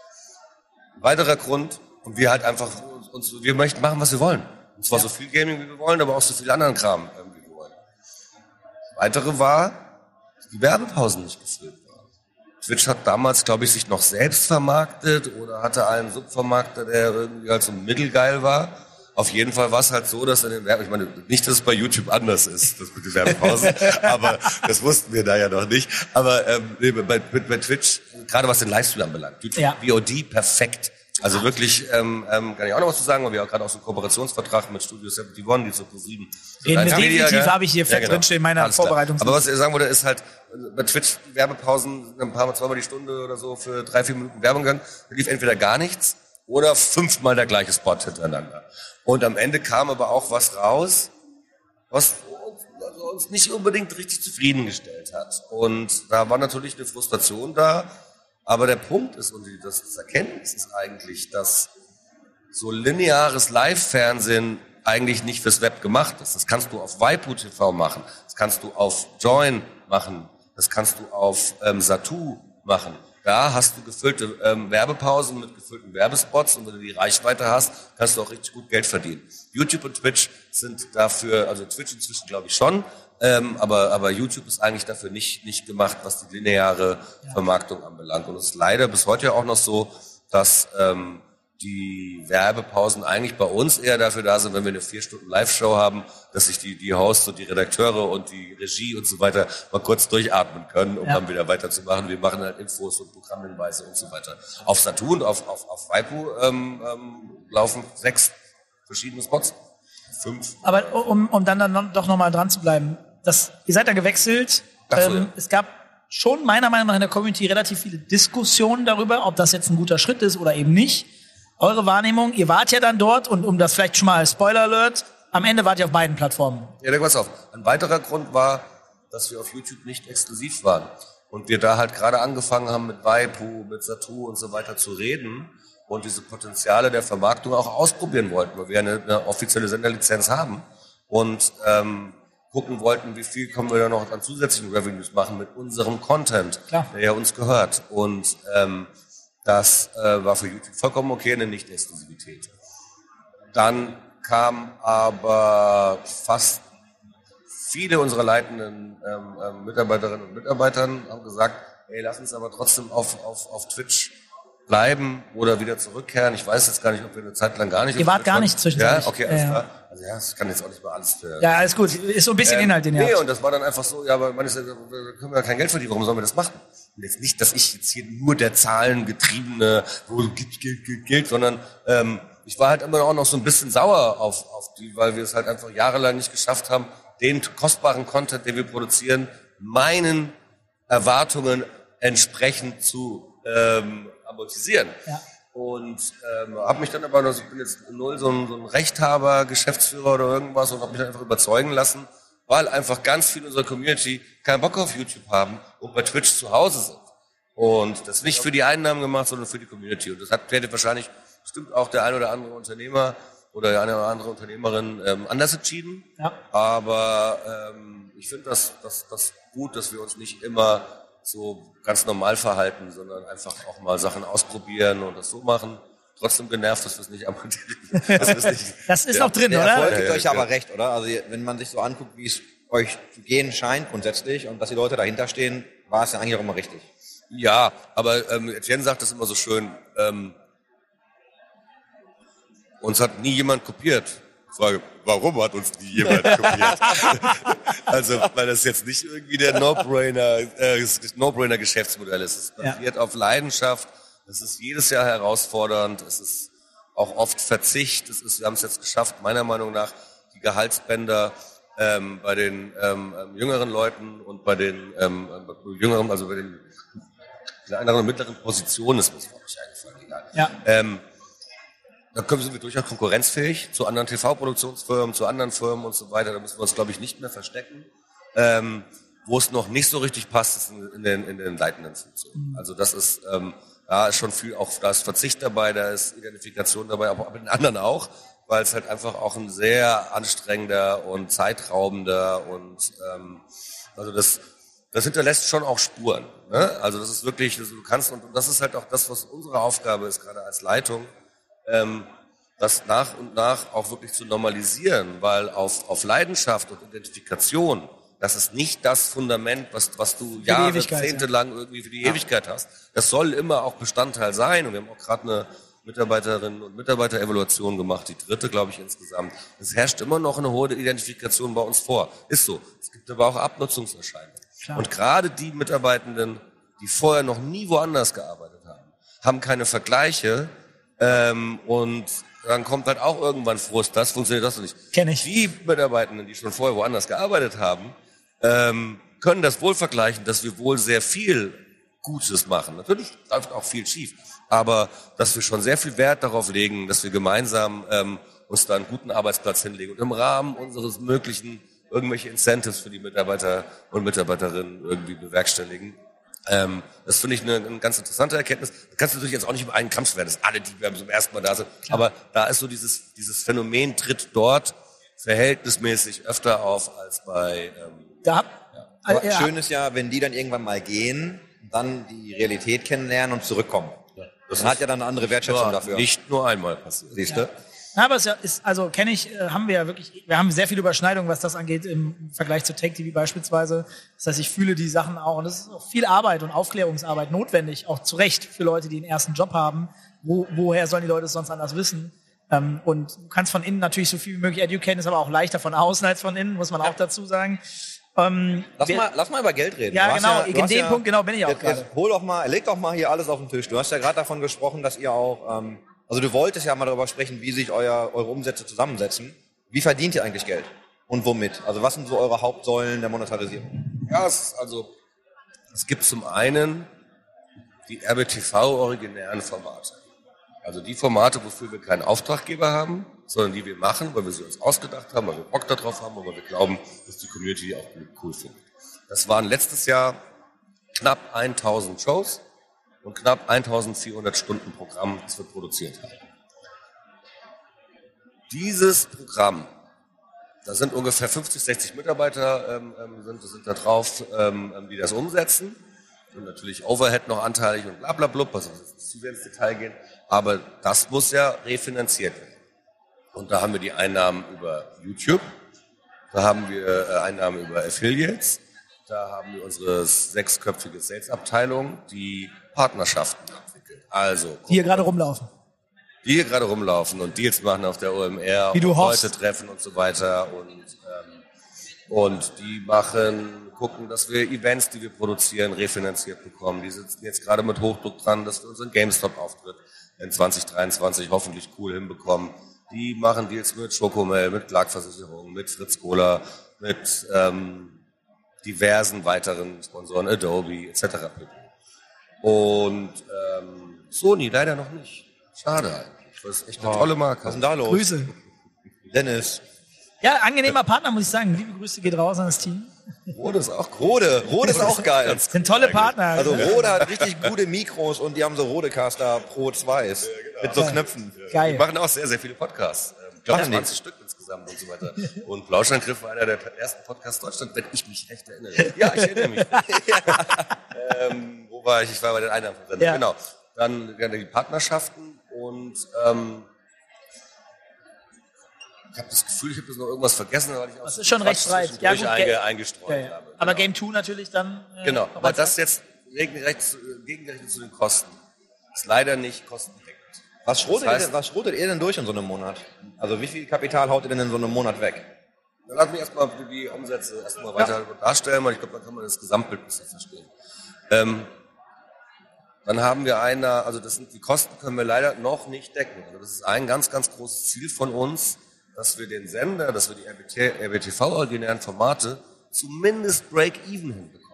Ein weiterer Grund, und wir halt einfach, uns, wir möchten machen, was wir wollen. Und zwar so viel Gaming, wie wir wollen, aber auch so viel anderen Kram, ähm, wie wir wollen. Das Weitere war, dass die Werbepausen nicht gefüllt waren. Twitch hat damals, glaube ich, sich noch selbst vermarktet oder hatte einen Subvermarkter, der irgendwie halt so mittelgeil war. Auf jeden Fall war es halt so, dass in den Werben, ich meine, nicht, dass es bei YouTube anders ist, das mit den Werbepausen, [LAUGHS] aber das wussten wir da ja noch nicht. Aber ähm, bei, bei, bei Twitch, gerade was den Livestream anbelangt, YouTube, Ja. VOD perfekt. Also wirklich, ähm, ähm, kann ich auch noch was zu sagen, weil wir auch gerade auch so einen Kooperationsvertrag mit Studio 71, die zu ProSieben. Reden wir definitiv, habe ich hier fett drinstehen in meiner Alles klar. Vorbereitung. Aber was ich sagen wollte, ist halt, bei Twitch Werbepausen, ein paar Mal, zweimal die Stunde oder so für drei, vier Minuten Werbung gegangen, da lief entweder gar nichts oder fünfmal der gleiche Spot hintereinander. Und am Ende kam aber auch was raus, was uns nicht unbedingt richtig zufriedengestellt hat. Und da war natürlich eine Frustration da. Aber der Punkt ist, und das Erkenntnis ist eigentlich, dass so lineares Live-Fernsehen eigentlich nicht fürs Web gemacht ist. Das kannst du auf Waipu TV machen, das kannst du auf Join machen, das kannst du auf ähm, Satu machen. Da hast du gefüllte ähm, Werbepausen mit gefüllten Werbespots und wenn du die Reichweite hast, kannst du auch richtig gut Geld verdienen. YouTube und Twitch sind dafür, also Twitch inzwischen glaube ich schon, ähm, aber, aber YouTube ist eigentlich dafür nicht, nicht gemacht, was die lineare Vermarktung anbelangt. Und es ist leider bis heute auch noch so, dass ähm, die Werbepausen eigentlich bei uns eher dafür da sind, wenn wir eine vier Stunden Live-Show haben, dass sich die, die Hosts und die Redakteure und die Regie und so weiter mal kurz durchatmen können, um Ja. dann wieder weiterzumachen. Wir machen halt Infos und Programmhinweise und so weiter. Auf Saturn, auf, auf, auf Waipu ähm, ähm, laufen sechs verschiedene Spots. Fünf. Aber um, um dann, dann doch nochmal dran zu bleiben, das, ihr seid dann gewechselt. So, ähm, ja. Es gab schon meiner Meinung nach in der Community relativ viele Diskussionen darüber, ob das jetzt ein guter Schritt ist oder eben nicht. Eure Wahrnehmung, ihr wart ja dann dort und um das vielleicht schon mal Spoiler Alert, am Ende wart ihr auf beiden Plattformen. Ja, dann pass auf. Ein weiterer Grund war, dass wir auf YouTube nicht exklusiv waren. Und wir da halt gerade angefangen haben mit Waipu, mit Satu und so weiter zu reden und diese Potenziale der Vermarktung auch ausprobieren wollten, weil wir eine, eine offizielle Senderlizenz haben und ähm, gucken wollten, wie viel können wir da noch an zusätzlichen Revenues machen mit unserem Content, Klar. der ja uns gehört. Und ähm, das äh, war für YouTube vollkommen okay, eine Nicht-Exklusivität. Dann kam aber fast viele unserer leitenden ähm, ähm, Mitarbeiterinnen und Mitarbeitern haben gesagt, ey, lass uns aber trotzdem auf, auf, auf Twitch bleiben oder wieder zurückkehren. Ich weiß jetzt gar nicht, ob wir eine Zeit lang gar nicht Ihr wart gar nicht zwischenzeitlich. Ja, okay, alles Ja, klar. Also ja, ich kann jetzt auch nicht mal alles für... Ja, alles gut. Ist so ein bisschen Inhalt, den ihr nee, habt. und das war dann einfach so, ja, aber man ist, ja- da können wir ja kein Geld verdienen, warum sollen wir das machen? Und jetzt nicht, dass ich jetzt hier nur der zahlengetriebene, wo Geld, Geld, Geld, Geld, sondern ähm, ich war halt immer auch noch so ein bisschen sauer auf, auf die, weil wir es halt einfach jahrelang nicht geschafft haben, den kostbaren Content, den wir produzieren, meinen Erwartungen entsprechend zu ähm, amortisieren. Ja. Und ähm, habe mich dann aber, also ich bin jetzt null so ein, so ein Rechthaber, Geschäftsführer oder irgendwas und habe mich dann einfach überzeugen lassen, weil einfach ganz viele unserer Community keinen Bock auf YouTube haben und bei Twitch zu Hause sind. Und das nicht für die Einnahmen gemacht, sondern für die Community. Und das hat hätte wahrscheinlich bestimmt auch der ein oder andere Unternehmer oder eine oder andere Unternehmerin ähm, anders entschieden. Ja. Aber ähm, ich finde das, das, das gut, dass wir uns nicht immer so ganz normal verhalten, sondern einfach auch mal Sachen ausprobieren und das so machen. Trotzdem genervt, dass wir es nicht am [LAUGHS] das ist, nicht, Das ist Ja. noch drin, Der oder? Erfolg Ja, gibt ja, euch ja. aber recht, oder? Also wenn man sich so anguckt, wie es euch zu gehen scheint grundsätzlich und dass die Leute dahinter stehen, war es ja eigentlich auch immer richtig. Ja, aber ähm, Etienne sagt das immer so schön. Ähm, uns hat nie jemand kopiert. Frage, warum hat uns nie jemand kopiert? [LAUGHS] also, weil das jetzt nicht irgendwie der No-Brainer, äh, das No-Brainer Geschäftsmodell ist. Es Ja. basiert auf Leidenschaft. Es ist jedes Jahr herausfordernd. Es ist auch oft Verzicht. Es ist, wir haben es jetzt geschafft, meiner Meinung nach, die Gehaltsbänder ähm, bei den ähm, ähm, jüngeren Leuten und bei den ähm, äh, jüngeren, also bei den kleineren und mittleren Positionen, ist mir das nicht eingefallen, egal. Ja. Ähm, da können, sind wir durchaus konkurrenzfähig zu anderen TV-Produktionsfirmen, zu anderen Firmen und so weiter. Da müssen wir uns, glaube ich, nicht mehr verstecken. Ähm, Wo es noch nicht so richtig passt, ist in, in den, in den leitenden Funktionen. Also das ist, ähm, da ist schon viel auch, da ist Verzicht dabei, da ist Identifikation dabei, aber mit den anderen auch, weil es halt einfach auch ein sehr anstrengender und zeitraubender und ähm, also das, das hinterlässt schon auch Spuren. Ne? Also das ist wirklich, also du kannst und das ist halt auch das, was unsere Aufgabe ist, gerade als Leitung, ähm, das nach und nach auch wirklich zu normalisieren, weil auf, auf Leidenschaft und Identifikation, das ist nicht das Fundament, was, was du Jahre, Jahrzehnte ja. lang irgendwie für die Ewigkeit hast. Das soll immer auch Bestandteil sein. Und wir haben auch gerade eine Mitarbeiterinnen und Mitarbeiter-Evaluation gemacht, die dritte, glaube ich, insgesamt. Es herrscht immer noch eine hohe Identifikation bei uns vor. Ist so. Es gibt aber auch Abnutzungserscheinungen. Klar. Und gerade die Mitarbeitenden, die vorher noch nie woanders gearbeitet haben, haben keine Vergleiche ähm, und dann kommt halt auch irgendwann Frust, das funktioniert das nicht. Kenn ich. Die Mitarbeitenden, die schon vorher woanders gearbeitet haben, ähm, können das wohl vergleichen, dass wir wohl sehr viel Gutes machen. Natürlich läuft auch viel schief, aber dass wir schon sehr viel Wert darauf legen, dass wir gemeinsam ähm, uns da einen guten Arbeitsplatz hinlegen und im Rahmen unseres möglichen irgendwelche Incentives für die Mitarbeiter und Mitarbeiterinnen irgendwie bewerkstelligen. Ähm, das finde ich eine, eine, ganz interessante Erkenntnis. Da kannst du natürlich jetzt auch nicht über einen Kampf werden, dass alle, die zum ersten Mal da sind. Klar. Aber da ist so dieses, dieses Phänomen tritt dort verhältnismäßig öfter auf als bei. Ähm, da, ja. Aber ja. schön ist ja, wenn die dann irgendwann mal gehen, dann die Realität kennenlernen und zurückkommen. Ja. Das hat ja dann eine andere Wertschätzung dafür. Nicht nur einmal passiert. Siehst du? Aber es ist, also kenne ich, äh, haben wir ja wirklich, wir haben sehr viele Überschneidungen, was das angeht im Vergleich zu Tech TV beispielsweise. Das heißt, ich fühle die Sachen auch und es ist auch viel Arbeit und Aufklärungsarbeit notwendig, auch zu Recht für Leute, die einen ersten Job haben. Wo, woher sollen die Leute es sonst anders wissen? Ähm, und du kannst von innen natürlich so viel wie möglich educaten, ist aber auch leichter von außen als von innen, muss man auch dazu sagen. Ähm, lass, mal, lass mal über Geld reden. Ja, genau, ja, in dem ja, Punkt genau bin ich auch gerade. Hol doch mal, leg doch mal hier alles auf den Tisch. Du hast ja gerade davon gesprochen, dass ihr auch ähm, also du wolltest ja mal darüber sprechen, wie sich euer, eure Umsätze zusammensetzen. Wie verdient ihr eigentlich Geld? Und womit? Also was sind so eure Hauptsäulen der Monetarisierung? Ja, es, also es gibt zum einen die RBTV-originären Formate. Also die Formate, wofür wir keinen Auftraggeber haben, sondern die wir machen, weil wir sie uns ausgedacht haben, weil wir Bock darauf haben und weil wir glauben, dass die Community die auch cool findet. Das waren letztes Jahr knapp 1000 Shows und knapp 1400 Stunden Programm, das wir produziert haben. Dieses Programm, da sind ungefähr 50, 60 Mitarbeiter ähm, ähm, sind, sind da drauf, ähm, ähm, die das umsetzen. Und natürlich Overhead noch anteilig und bla bla also zu sehr ins Detail gehen. Aber das muss ja refinanziert werden. Und da haben wir die Einnahmen über YouTube, da haben wir äh, Einnahmen über Affiliates, da haben wir unsere sechsköpfige Sales-Abteilung, die Partnerschaften entwickelt. Also. Die hier gerade rumlaufen. Die hier gerade rumlaufen und Deals machen auf der OMR Wie du und Leute treffen und so weiter und, ähm, und die machen, gucken, dass wir Events, die wir produzieren, refinanziert bekommen. Die sitzen jetzt gerade mit Hochdruck dran, dass wir unseren GameStop-Auftritt in 2023 hoffentlich cool hinbekommen. Die machen Deals mit Schokomel, mit Clark-Versicherung, mit Fritz Cola, mit ähm, diversen weiteren Sponsoren, Adobe etc. Und ähm, Sony leider noch nicht. Schade eigentlich. Das ist echt eine oh, tolle Marke. Was ist denn da los? Grüße. Dennis. Ja, angenehmer Partner, muss ich sagen. Liebe Grüße geht raus an das Team. Rode ist auch Rode. Rode ist auch geil. Das sind tolle Partner. Also Rode hat richtig gute Mikros und die haben so Rodecaster Pro 2 ja, genau. mit so Knöpfen. Geil. Die machen auch sehr, sehr viele Podcasts. Ich glaube 20 Stück insgesamt und so weiter. Und Plauschangriff war einer der ersten Podcasts Deutschland, wenn ich mich recht erinnere. Ja, ich erinnere mich. [LAUGHS] ähm, wo war ich? Ich war bei den Einnahmensendungen. Ja. Genau. Dann die Partnerschaften und ähm, ich habe das Gefühl, ich habe das noch irgendwas vergessen, weil ich auch das ist schon recht breit. Ja, gut, einge, eingestreut ja, ja. habe. Aber genau. Game 2 natürlich dann. Äh, genau, aber das jetzt gegengerechnet zu den Kosten ist leider nicht kostendeckend. Was schrotet, das heißt, ihr denn, was schrotet ihr denn durch in so einem Monat? Also wie viel Kapital haut ihr denn in so einem Monat weg? Dann lass mich erstmal die Umsätze erstmal weiter ja. darstellen, weil ich glaube, dann kann man das Gesamtbild besser verstehen. Ähm, dann haben wir eine, also das sind die Kosten können wir leider noch nicht decken. Also das ist ein ganz, ganz großes Ziel von uns, dass wir den Sender, dass wir die RBTV-originären Formate zumindest Break-Even hinbekommen.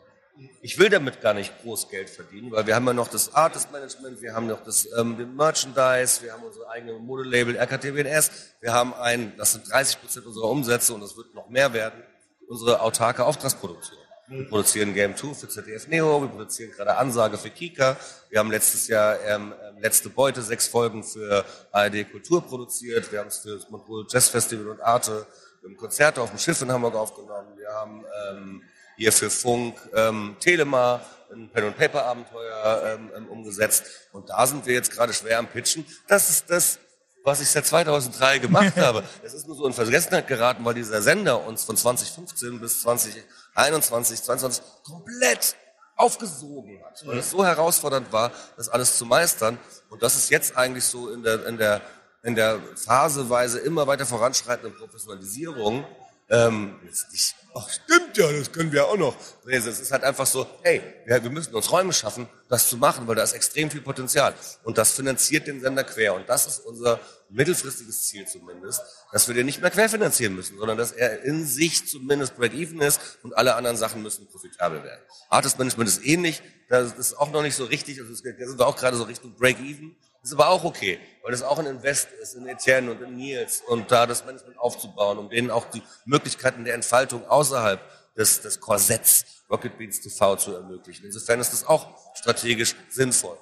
Ich will damit gar nicht groß Geld verdienen, weil wir haben ja noch das Artist Management, wir haben noch das ähm, den Merchandise, wir haben unsere eigene Modelabel RKTWNS, wir haben ein, das sind 30 Prozent unserer Umsätze und das wird noch mehr werden, unsere autarke Auftragsproduktion. Wir produzieren Game 2 für ZDF Neo, wir produzieren gerade Ansage für Kika. Wir haben letztes Jahr ähm, ähm, Letzte Beute, sechs Folgen für ARD Kultur produziert. Wir haben es für das Montreux Jazz Festival und Arte wir haben Konzerte auf dem Schiff in Hamburg aufgenommen. Wir haben ähm, hier für Funk ähm, Telema ein Pen and Paper Abenteuer ähm, ähm, umgesetzt und da sind wir jetzt gerade schwer am Pitchen. Das ist das, was ich seit 2003 gemacht [LAUGHS] habe. Es ist nur so in Vergessenheit geraten, weil dieser Sender uns von 2015 bis 2021, 22 komplett aufgesogen hat, weil es so herausfordernd war, das alles zu meistern. Und das ist jetzt eigentlich so in der, in der, in der phaseweise immer weiter voranschreitenden Professionalisierung, ähm, jetzt nicht, ach stimmt ja, das können wir auch noch. Nee, es ist halt einfach so, hey, wir, wir müssen uns Räume schaffen, das zu machen, weil da ist extrem viel Potenzial. Und das finanziert den Sender quer. Und das ist unser mittelfristiges Ziel zumindest, dass wir den nicht mehr querfinanzieren müssen, sondern dass er in sich zumindest break-even ist und alle anderen Sachen müssen profitabel werden. Artist Management ist ähnlich, das ist auch noch nicht so richtig, also da sind wir auch gerade so Richtung break-even. Das ist aber auch okay, weil das auch ein Invest ist in Etienne und in Nils und da das Management aufzubauen, um denen auch die Möglichkeiten der Entfaltung außerhalb des, des Korsetts Rocket Beans TV zu ermöglichen. Insofern ist das auch strategisch sinnvoll.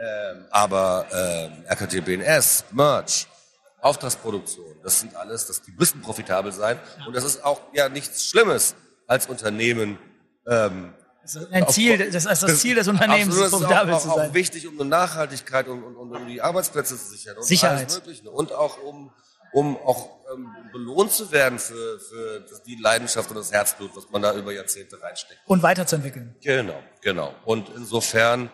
Ähm, aber ähm, RKT BNS, Merch, Auftragsproduktion, das sind alles, das, die müssen profitabel sein und das ist auch ja nichts Schlimmes als Unternehmen ähm, Das ist ein Ziel, das ist das Ziel des Unternehmens, Absolut, das ist profitabel auch, zu sein. auch wichtig, um eine Nachhaltigkeit und, und, und um die Arbeitsplätze zu sichern. Und Sicherheit. Und auch um, um auch ähm, belohnt zu werden für, für das, die Leidenschaft und das Herzblut, was man da über Jahrzehnte reinsteckt. Und weiterzuentwickeln. Genau, genau. Und insofern,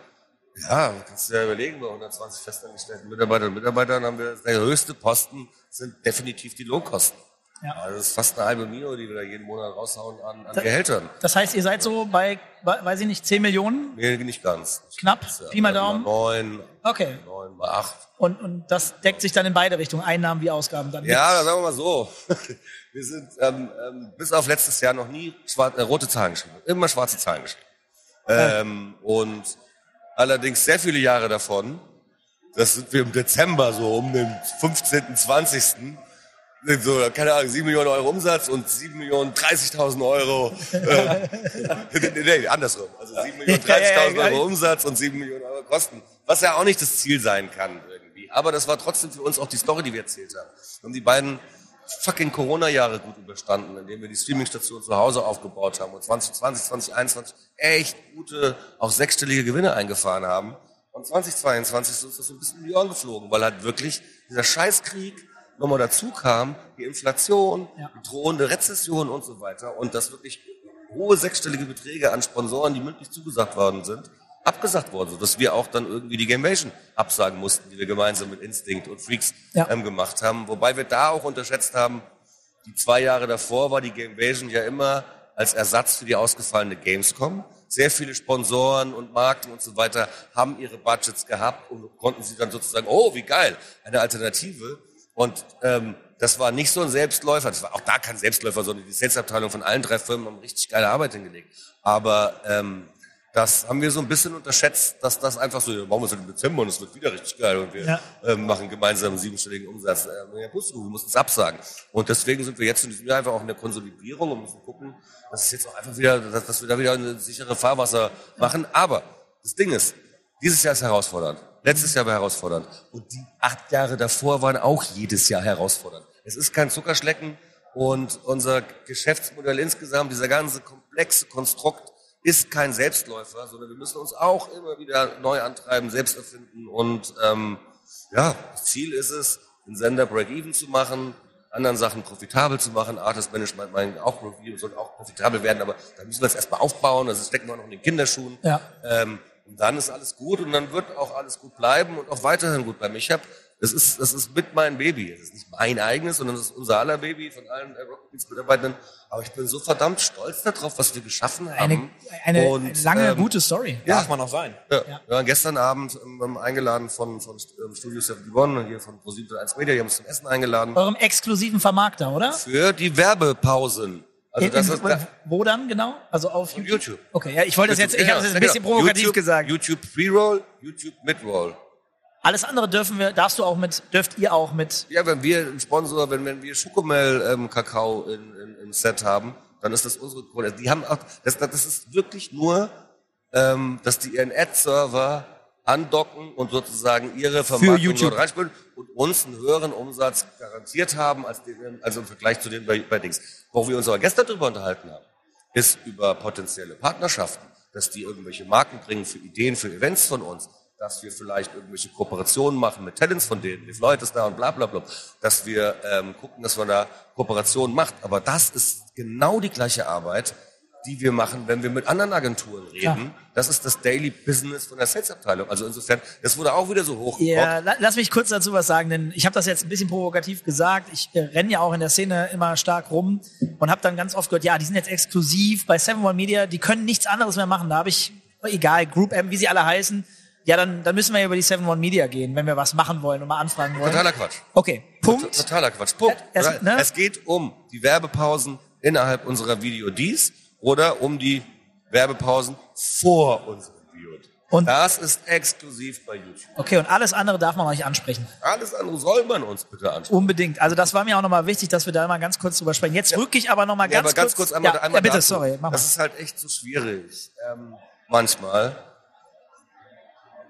ja, kannst du dir überlegen, bei 120 festangestellten Mitarbeitern und Mitarbeitern haben wir, der höchste Posten sind definitiv die Lohnkosten. Ja. Also das ist fast eine halbe Mio, die wir da jeden Monat raushauen an, an Gehältern. Das heißt, ihr seid so bei, weiß ich nicht, 10 Millionen? Nee, nicht ganz. Knapp? Das ja Pi mal Daumen? Neun, Okay. neun mal acht. Und, und das deckt sich dann in beide Richtungen, Einnahmen wie Ausgaben dann. Ja, sagen wir mal so. [LAUGHS] Wir sind ähm, ähm, bis auf letztes Jahr noch nie schwar äh, rote Zahlen geschrieben. Immer schwarze Zahlen geschrieben. Ähm, und allerdings sehr viele Jahre davon, das sind wir im Dezember so um den 15., 20. so, keine Ahnung, 7 Millionen Euro Umsatz und 7 Millionen 30.000 Euro, ähm, [LAUGHS] nee, nee, andersrum. Also 7 Millionen Ja, ja, ja, 30.000 ja. Euro Umsatz und 7 Millionen Euro Kosten. Was ja auch nicht das Ziel sein kann irgendwie. Aber das war trotzdem für uns auch die Story, die wir erzählt haben. Wir haben die beiden fucking Corona-Jahre gut überstanden, indem wir die Streaming-Station zu Hause aufgebaut haben und 2020, 2021 echt gute, auch sechsstellige Gewinne eingefahren haben. Und 2022 ist uns das so ein bisschen in die Ohren geflogen, weil halt wirklich dieser Scheißkrieg nochmal dazu kam, die Inflation, Ja. die drohende Rezession und so weiter und dass wirklich hohe sechsstellige Beträge an Sponsoren, die mündlich zugesagt worden sind, abgesagt worden, sodass wir auch dann irgendwie die Gamevation absagen mussten, die wir gemeinsam mit Instinct und Freaks Ja. ähm, gemacht haben. Wobei wir da auch unterschätzt haben, die zwei Jahre davor war die Gamevasion ja immer als Ersatz für die ausgefallene Gamescom. Sehr viele Sponsoren und Marken und so weiter haben ihre Budgets gehabt und konnten sie dann sozusagen, oh, wie geil, eine Alternative. Und ähm, das war nicht so ein Selbstläufer, das war auch da kein Selbstläufer, sondern die Sales-Abteilung von allen drei Firmen haben richtig geile Arbeit hingelegt. Aber ähm, das haben wir so ein bisschen unterschätzt, dass das einfach so, ja, machen wir es im Dezember und es wird wieder richtig geil und wir Ja. ähm, machen gemeinsam einen siebenstelligen Umsatz. Ähm, ja, Pustekuchen, wir mussten es absagen. Und deswegen sind wir jetzt in diesem Jahr einfach auch in der Konsolidierung und müssen gucken, dass es jetzt auch einfach wieder, dass, dass wir da wieder eine sichere Fahrwasser machen. Aber das Ding ist, dieses Jahr ist herausfordernd. Letztes Jahr war herausfordernd. Und die acht Jahre davor waren auch jedes Jahr herausfordernd. Es ist kein Zuckerschlecken und unser Geschäftsmodell insgesamt, dieser ganze komplexe Konstrukt, ist kein Selbstläufer, sondern wir müssen uns auch immer wieder neu antreiben, selbst erfinden. Und ähm, ja, das Ziel ist es, den Sender Break-Even zu machen, anderen Sachen profitabel zu machen. Artist Management meinen auch Review soll auch profitabel werden, aber da müssen wir es erstmal aufbauen. Das stecken wir noch in den Kinderschuhen. Ja. Ähm, und dann ist alles gut und dann wird auch alles gut bleiben und auch weiterhin gut bleiben. Ich habe, das ist, das ist mit mein Baby. Das ist nicht mein eigenes, sondern das ist unser aller Baby von allen äh, Rocket Beans Mitarbeitern. Aber ich bin so verdammt stolz darauf, was wir geschaffen haben. Eine, eine, Und, eine lange, ähm, gute Story. Darf man auch sein. ja. Wir waren gestern Abend ähm, eingeladen von, von ähm, Studio 71 und hier von ProSieben 1 Media. Die haben uns zum Essen eingeladen. Eurem exklusiven Vermarkter, oder? Für die Werbepausen. Also In, das in, ist da, wo dann genau? Also auf Auf YouTube. Okay, ja, ich wollte das jetzt, ich Ja, habe das jetzt ein bisschen provokativ YouTube, gesagt. YouTube Pre-Roll, YouTube Mid-Roll. Alles andere dürfen wir, darfst du auch mit, dürft ihr auch mit. Ja, wenn wir einen Sponsor, wenn, wenn wir Schokomel ähm, Kakao in, in, im Set haben, dann ist das unsere Kohle. Die haben auch, das, das ist wirklich nur, ähm, dass die ihren Ad-Server andocken und sozusagen ihre Vermarktung dort reinspielen und uns einen höheren Umsatz garantiert haben als den, also im Vergleich zu den bei, bei Dings. Wo wir uns aber gestern drüber unterhalten haben, ist über potenzielle Partnerschaften, dass die irgendwelche Marken bringen für Ideen, für Events von uns, dass wir vielleicht irgendwelche Kooperationen machen mit Talents von denen, Leute ist da und bla bla bla, dass wir ähm, gucken, dass man da Kooperationen macht. Aber das ist genau die gleiche Arbeit, die wir machen, wenn wir mit anderen Agenturen reden. Klar. Das ist das Daily Business von der Sales-Abteilung. Also insofern, das wurde auch wieder so hoch. Ja, la- lass mich kurz dazu was sagen, denn ich habe das jetzt ein bisschen provokativ gesagt. Ich äh, renne ja auch in der Szene immer stark rum und habe dann ganz oft gehört, ja, die sind jetzt exklusiv bei Seven One Media, die können nichts anderes mehr machen. Da habe ich, egal, Group M, wie sie alle heißen, ja, dann, dann müssen wir ja über die Seven One Media gehen, wenn wir was machen wollen und mal anfragen wollen. Totaler Quatsch. Okay, Punkt. Totaler Quatsch. Punkt. Es- Es, ne? es geht um die Werbepausen innerhalb unserer VODs oder um die Werbepausen vor unseren VODs. Und- das ist exklusiv bei YouTube. Okay, und alles andere darf man euch ansprechen. Alles andere soll man uns bitte anschauen. Unbedingt. Also das war mir auch nochmal wichtig, dass wir da mal ganz kurz drüber sprechen. Jetzt rücke ich aber nochmal Ja, ganz, aber ganz kurz, einmal, ja, einmal ja, bitte, dazu. sorry, mach mal. Das ist halt echt so schwierig. Ähm, manchmal.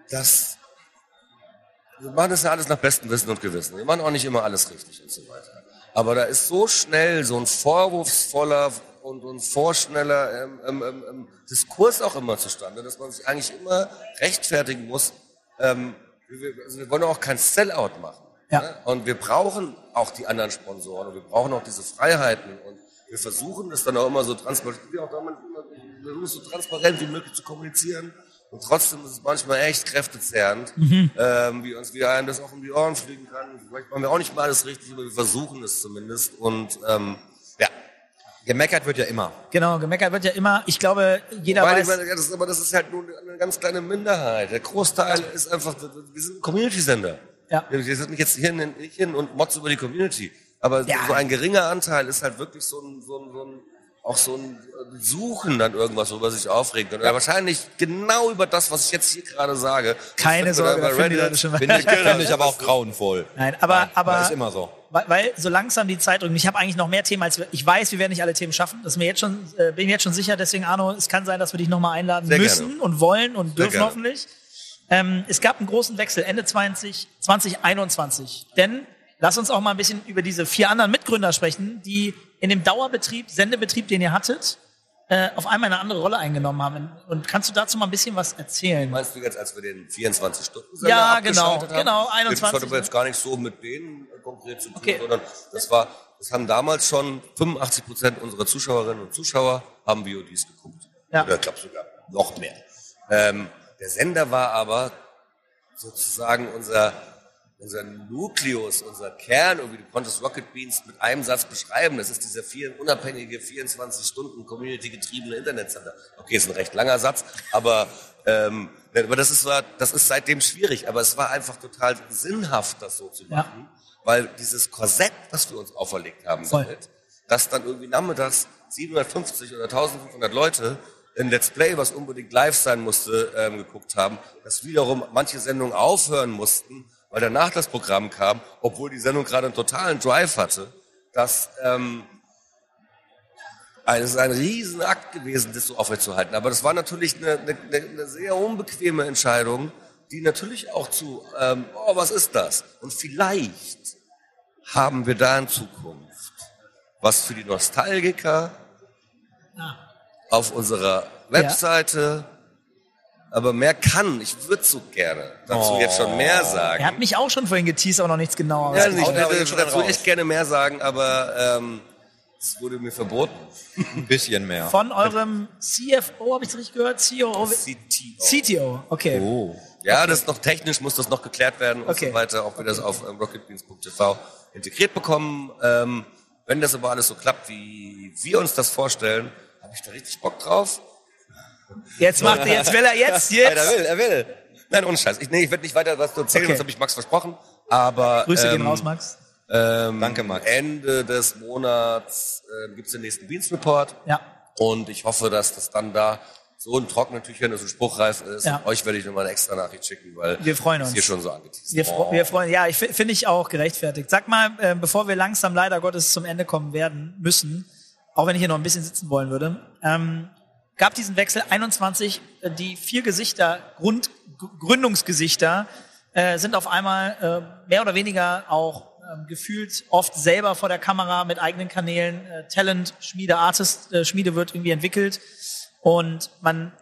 Das, wir machen das ja alles nach bestem Wissen und Gewissen. Wir machen auch nicht immer alles richtig und so weiter. Aber da ist so schnell so ein vorwurfsvoller und, und vorschneller ähm, ähm, ähm, ähm, Diskurs auch immer zustande, dass man sich eigentlich immer rechtfertigen muss. Ähm, wir, also wir wollen auch kein Sellout machen. Ja. Ne? Und wir brauchen auch die anderen Sponsoren und wir brauchen auch diese Freiheiten und wir versuchen das dann auch immer so transparent, auch damit immer, so transparent wie möglich zu kommunizieren. Und trotzdem ist es manchmal echt kräftezehrend, ähm, wie uns wieder einem das auch um die Ohren fliegen kann. Vielleicht machen wir auch nicht mal alles richtig, aber wir versuchen es zumindest. Und ähm, Gemeckert wird ja immer. Genau, gemeckert wird ja immer. Ich glaube, jeder ich weiß. meine, ja, das, aber das ist halt nur eine ganz kleine Minderheit. Der Großteil ist einfach, wir sind ein Community-Sender. Ja. Wir sind nicht jetzt hier hin, hin und motzen über die Community. Aber Ja. so ein geringer Anteil ist halt wirklich so ein, so ein, so ein auch so ein Suchen dann irgendwas, worüber sich aufregen können. Oder wahrscheinlich genau über das, was ich jetzt hier gerade sage. Keine Sorge, bei Reddit. Finde ich, finde ich aber auch grauenvoll. Nein, aber, aber Das ist immer so. Weil, weil so langsam die Zeit drückt. Ich habe eigentlich noch mehr Themen als wir. Ich weiß, wir werden nicht alle Themen schaffen. Das mir jetzt schon, äh, bin ich jetzt schon sicher. Deswegen, Arno, es kann sein, dass wir dich nochmal einladen Sehr müssen gerne. und wollen und dürfen gerne. hoffentlich. Ähm, es gab einen großen Wechsel Ende 20, 2021. Denn lass uns auch mal ein bisschen über diese vier anderen Mitgründer sprechen, die in dem Dauerbetrieb, Sendebetrieb, den ihr hattet, äh, auf einmal eine andere Rolle eingenommen haben. Und kannst du dazu mal ein bisschen was erzählen? Meinst du jetzt, als wir den 24 Stunden Ja, genau, genau, 21. Das hat aber jetzt gar nicht so mit denen äh, konkret zu tun, Okay. sondern das war, das haben damals schon 85 Prozent unserer Zuschauerinnen und Zuschauer haben VODs geguckt. Ja. Oder ich glaube sogar noch mehr. Ähm, der Sender war aber sozusagen unser, unser Nukleus, unser Kern, irgendwie du konntest Rocket Beans mit einem Satz beschreiben. Das ist dieser vier, unabhängige 24 Stunden Community-getriebene Internetsender. Okay, ist ein recht langer Satz, aber, ähm, aber das ist, war, das ist seitdem schwierig. Aber es war einfach total sinnhaft, das so zu Ja. machen, weil dieses Korsett, was wir uns auferlegt haben Voll. damit, dass dann irgendwie nachmittags 750 oder 1500 Leute ein Let's Play, was unbedingt live sein musste, ähm, geguckt haben, dass wiederum manche Sendungen aufhören mussten, weil danach das Programm kam, obwohl die Sendung gerade einen totalen Drive hatte, dass ähm, also es ist ein Riesenakt gewesen, das so aufrechtzuerhalten. Aber das war natürlich eine, eine, eine sehr unbequeme Entscheidung, die natürlich auch zu, ähm, oh, was ist das? Und vielleicht haben wir da in Zukunft was für die Nostalgiker auf unserer Webseite. Aber mehr kann. Ich würde so gerne dazu jetzt schon mehr sagen. Er hat mich auch schon vorhin geteased, aber noch nichts genauer. Ja, haut ich würde dazu raus. echt gerne mehr sagen, aber ähm, es wurde mir verboten. [LAUGHS] Ein bisschen mehr. Von eurem CFO, habe ich richtig gehört? COO? CTO. CTO, okay. Oh. Ja, das ist noch technisch, muss das noch geklärt werden und Okay. so weiter, ob wir das auf ähm, rocketbeans.tv integriert bekommen. Ähm, wenn das aber alles so klappt, wie wir uns das vorstellen, habe ich da richtig Bock drauf. Jetzt macht er, jetzt will er jetzt, [LAUGHS] Er jetzt. will, er will. Nein, ohne Scheiß. Ich, nee, ich werde nicht weiter was zu erzählen, Okay. das habe ich Max versprochen. Aber Grüße ähm, gehen raus, Max. Ähm, Danke, Max. Ende des Monats äh, gibt's den nächsten Beans Report. Ja. Und ich hoffe, dass das dann da so ein trockenen Tüchern ist und spruchreif ist. Ja. Und euch werde ich nochmal eine extra Nachricht schicken, weil Wir freuen uns. hier schon so angeteased. Wir, fro wir freuen, ja, ich fi- finde ich auch gerechtfertigt. Sag mal, äh, bevor wir langsam leider Gottes zum Ende kommen werden müssen, auch wenn ich hier noch ein bisschen sitzen wollen würde, ähm, gab diesen Wechsel 21, äh, die vier Gesichter, Grund, Gründungsgesichter, äh, sind auf einmal äh, mehr oder weniger auch ähm, gefühlt oft selber vor der Kamera mit eigenen Kanälen. Äh, Talent, Schmiede, Artist, äh, Schmiede wird irgendwie entwickelt. Und man,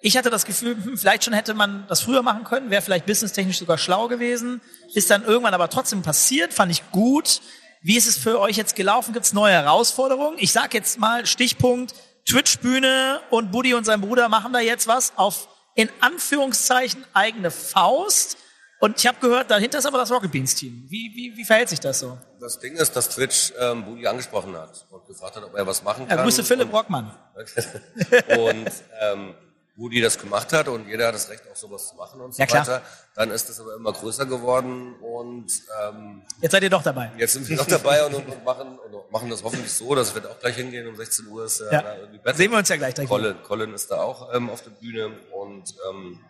ich hatte das Gefühl, hm, vielleicht schon hätte man das früher machen können, wäre vielleicht businesstechnisch sogar schlau gewesen. Ist dann irgendwann aber trotzdem passiert, fand ich gut. Wie ist es für euch jetzt gelaufen? Gibt es neue Herausforderungen? Ich sag jetzt mal Stichpunkt Twitch-Bühne und Buddy und sein Bruder machen da jetzt was auf in Anführungszeichen eigene Faust. Und ich habe gehört, dahinter ist aber das Rocket Beans Team. Wie, wie, wie verhält sich das so? Das Ding ist, dass Twitch ähm, Budi angesprochen hat und gefragt hat, ob er was machen Ja, kann. Grüße Philipp und, Rockmann. [LAUGHS] und ähm, Budi das gemacht hat und jeder hat das Recht, auch sowas zu machen und so Ja, klar. weiter. Dann ist es aber immer größer geworden und ähm, Jetzt seid ihr doch dabei. jetzt sind wir noch dabei und, und, machen und machen das hoffentlich so, dass wir da auch gleich hingehen. Um 16 Uhr ist Ja. da irgendwie Battle. Sehen wir uns ja gleich. gleich. Colin, Colin ist da auch ähm, auf der Bühne und ähm,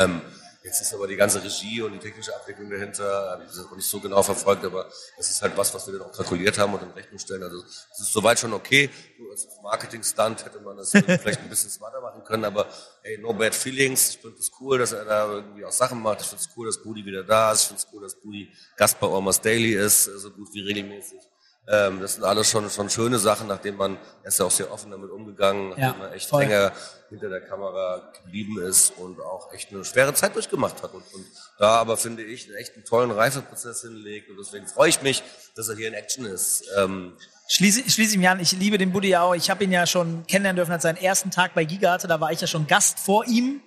ähm, jetzt ist aber die ganze Regie und die technische Abwicklung dahinter, äh, das ist noch nicht so genau verfolgt, aber es ist halt was, was wir dann auch kalkuliert haben und in Rechnung stellen. Also es ist soweit schon okay. Nur als Marketing-Stunt hätte man das [LAUGHS] vielleicht ein bisschen smarter machen können, aber hey, no bad feelings. Ich finde es cool, dass er da irgendwie auch Sachen macht. Ich finde es cool, dass Budi wieder da ist. Ich finde es cool, dass Budi Gast bei Almost Daily ist, so gut wie regelmäßig. Ähm, das sind alles schon, schon schöne Sachen, nachdem man, er ist ja auch sehr offen damit umgegangen, nachdem Ja, er echt voll. länger hinter der Kamera geblieben ist und auch echt eine schwere Zeit durchgemacht hat. Und, und da aber finde ich einen echt einen tollen Reifeprozess hinlegt und deswegen freue ich mich, dass er hier in Action ist. Ähm, Schließe, schließe ich mich an, ich liebe den Buddy auch. Ich habe ihn ja schon kennenlernen dürfen als seinen ersten Tag bei Giga hatte. Da war ich ja schon Gast vor ihm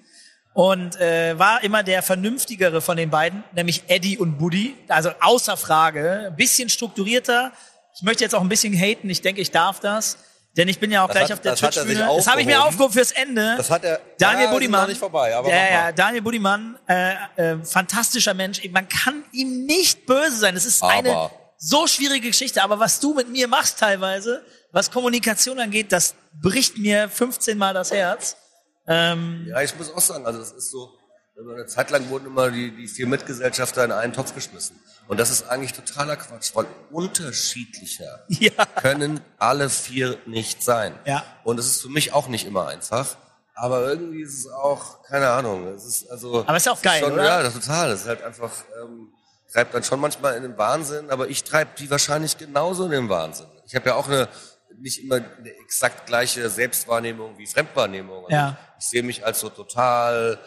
und äh, war immer der vernünftigere von den beiden, nämlich Eddie und Buddy. Also außer Frage, ein bisschen strukturierter. Ich möchte jetzt auch ein bisschen haten. Ich denke, ich darf das. Denn ich bin ja auch Das gleich hat- auf der das er Twitch-Bühne. Das habe ich mir aufgehoben. fürs Ende. Das hat er. Daniel ja, Budimann. nicht vorbei, aber ja, ja. Daniel Budimann, äh, äh, fantastischer Mensch. Man kann ihm nicht böse sein. Es ist Aber. eine so schwierige Geschichte. Aber was du mit mir machst teilweise, was Kommunikation angeht, das bricht mir 15 Mal das Herz. Ähm, ja, ich muss auch sagen, also es ist so, eine Zeit lang wurden immer die, die vier Mitgesellschafter in einen Topf geschmissen. Und das ist eigentlich totaler Quatsch, weil unterschiedlicher [LAUGHS] ja. können alle vier nicht sein. Ja. Und es ist für mich auch nicht immer einfach. Aber irgendwie ist es auch, keine Ahnung, es ist also. Aber ist ja auch geil, schon, oder? Ja, das total. Das ist halt einfach, ähm, treibt dann schon manchmal in den Wahnsinn, aber ich treibe die wahrscheinlich genauso in den Wahnsinn. Ich habe ja auch eine, nicht immer eine exakt gleiche Selbstwahrnehmung wie Fremdwahrnehmung. Also Ja. Ich sehe mich als so total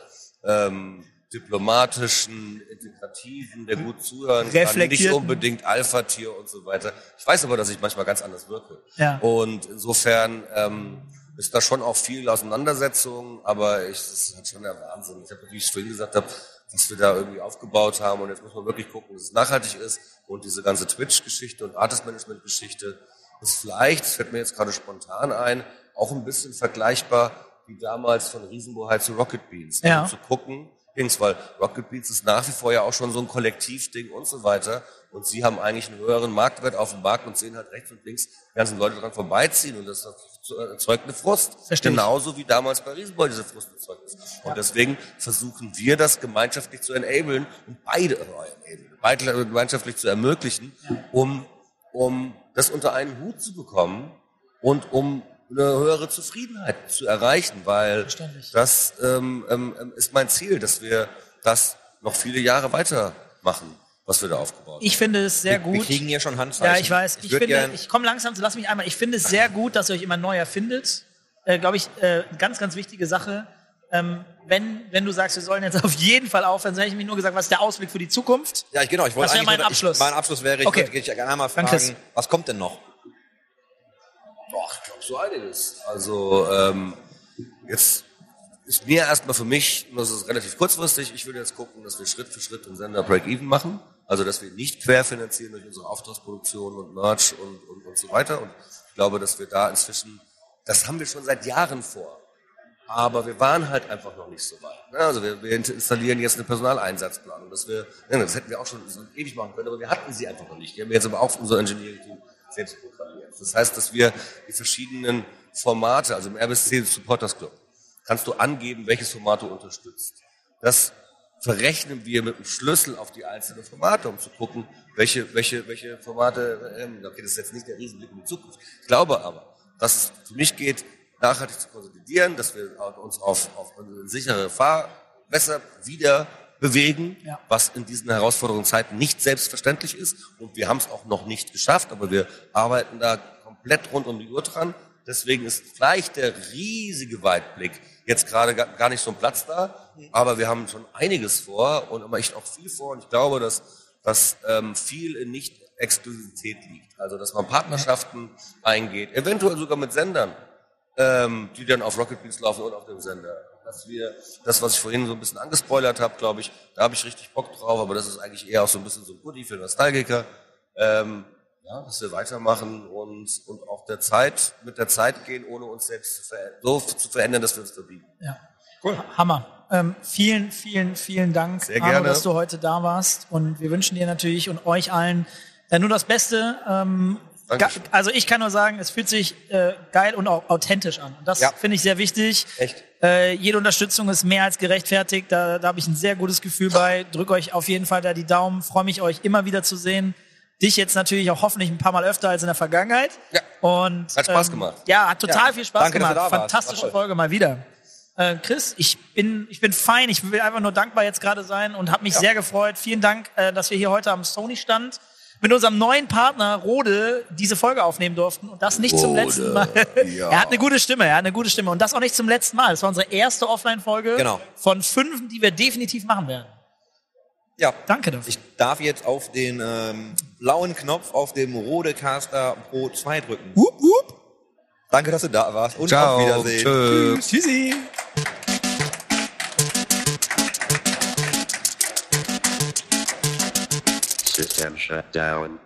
ähm, diplomatischen, integrativen, der gut zuhören kann, nicht unbedingt Alpha-Tier und so weiter. Ich weiß aber, dass ich manchmal ganz anders wirke. Ja. Und insofern ähm, ist da schon auch viel Auseinandersetzung, aber ich, das ist halt schon der Wahnsinn. Ich habe, wie ich vorhin gesagt habe, was wir da irgendwie aufgebaut haben und jetzt muss man wirklich gucken, dass es nachhaltig ist und diese ganze Twitch-Geschichte und Artist-Management-Geschichte ist vielleicht, das fällt mir jetzt gerade spontan ein, auch ein bisschen vergleichbar wie damals von Riesenbohai zu Rocket Beans. Ja. Also zu gucken, Dings, weil Rocket Beans ist nach wie vor ja auch schon so ein Kollektivding und so weiter. Und sie haben eigentlich einen höheren Marktwert auf dem Markt und sehen halt rechts und links die ganzen Leute dran vorbeiziehen und das erzeugt eine Frust. Verstehe. Genauso wie damals bei Riesenboy diese Frust erzeugt ist. Und deswegen versuchen wir das gemeinschaftlich zu enablen und beide, äh, beide gemeinschaftlich zu ermöglichen, um, um das unter einen Hut zu bekommen und um eine höhere Zufriedenheit zu erreichen, weil das ähm, ähm, ist mein Ziel, dass wir das noch viele Jahre weitermachen, was wir da aufgebaut haben. ich finde es sehr Wir gut. kriegen hier schon Handzeichen. Ja, ich weiß. Ich, würd finde, gern, ich komme langsam, lass mich einmal. Ich finde es sehr gut, dass ihr euch immer neu erfindet. Äh, Glaube ich, äh, ganz, ganz wichtige Sache. Ähm, wenn, wenn du sagst, wir sollen jetzt auf jeden Fall aufhören, dann hätte ich mir nur gesagt, was ist der Ausblick für die Zukunft? ja, ich, genau, ich wollte Das wäre mein nur- Abschluss. Ich, mein Abschluss wäre, ich Okay. würde dich gerne einmal fragen, was kommt denn noch? Boah, so einiges. Also ähm, jetzt ist mir erstmal für mich, das ist relativ kurzfristig, ich würde jetzt gucken, dass wir Schritt für Schritt den Sender Break-Even machen. Also dass wir nicht querfinanzieren durch unsere Auftragsproduktion und Merch und, und, und so weiter. Und ich glaube, dass wir da inzwischen, das haben wir schon seit Jahren vor. Aber wir waren halt einfach noch nicht so weit. ne? Also wir, wir installieren jetzt eine Personaleinsatzplanung. Dass wir, ne, das hätten wir auch schon ewig machen können, aber wir hatten sie einfach noch nicht. Die haben wir jetzt aber auch unser Engineering-Team selbst programmiert. Das heißt, dass wir die verschiedenen Formate, also im RBSC Supporters Club, kannst du angeben, welches Format du unterstützt. Das verrechnen wir mit einem Schlüssel auf die einzelnen Formate, um zu gucken, welche, welche, welche Formate, ähm, okay, das ist jetzt nicht der Riesenblick in die Zukunft. Ich glaube aber, dass es für mich geht, nachhaltig zu konsolidieren, dass wir uns auf, auf eine sichere Fahrwässer wieder bewegen, Ja. was in diesen herausfordernden Zeiten nicht selbstverständlich ist. Und wir haben es auch noch nicht geschafft, aber wir arbeiten da komplett rund um die Uhr dran. Deswegen ist vielleicht der riesige Weitblick jetzt gerade ga- gar nicht so ein Platz da, aber wir haben schon einiges vor und immer echt auch viel vor. Und ich glaube, dass, dass ähm, viel in Nicht-Exklusivität liegt. Also, dass man Partnerschaften eingeht, eventuell sogar mit Sendern ähm, die dann auf Rocket Beans laufen und auf dem Sender. Dass wir, das, was ich vorhin so ein bisschen angespoilert habe, glaube ich, da habe ich richtig Bock drauf, aber das ist eigentlich eher auch so ein bisschen so ein Goodie für Nostalgiker. Ähm, ja, dass wir weitermachen und, und auch der Zeit, mit der Zeit gehen, ohne uns selbst zu so zu verändern, dass wir uns verbiegen. Ja. Cool. Hammer. Ähm, vielen, vielen, vielen Dank, Sehr Arno, gerne. dass du heute da warst. Und wir wünschen dir natürlich und euch allen äh, nur das Beste. Ähm, also ich kann nur sagen, es fühlt sich äh, geil und auch authentisch an. Und das Ja. finde ich sehr wichtig. Echt. Äh, jede Unterstützung ist mehr als gerechtfertigt. Da, da habe ich ein sehr gutes Gefühl bei. Drück euch auf jeden Fall da die Daumen. Freue mich, euch immer wieder zu sehen. Dich jetzt natürlich auch hoffentlich ein paar Mal öfter als in der Vergangenheit. Ja. Und, Hat Spaß ähm, gemacht. Ja, hat total Ja. viel Spaß Danke, gemacht. Fantastische. Folge mal wieder. Äh, Chris, ich bin, ich bin fein. Ich will einfach nur dankbar jetzt gerade sein und habe mich sehr gefreut. Vielen Dank, äh, dass wir hier heute am Sony stand mit unserem neuen Partner Rode diese Folge aufnehmen durften und das nicht zum Rode, letzten Mal. [LAUGHS] ja. er hat eine gute Stimme, er hat eine gute Stimme und das auch nicht zum letzten Mal. Das war unsere erste Offline-Folge Genau. von fünf, die wir definitiv machen werden. Ja. Danke dafür. Ich darf jetzt auf den ähm, blauen Knopf auf dem Rodecaster Pro 2 drücken. Wupp, wupp. Danke, dass du da warst und Ciao. auf Wiedersehen. Tschö. Tschüssi. System shut down.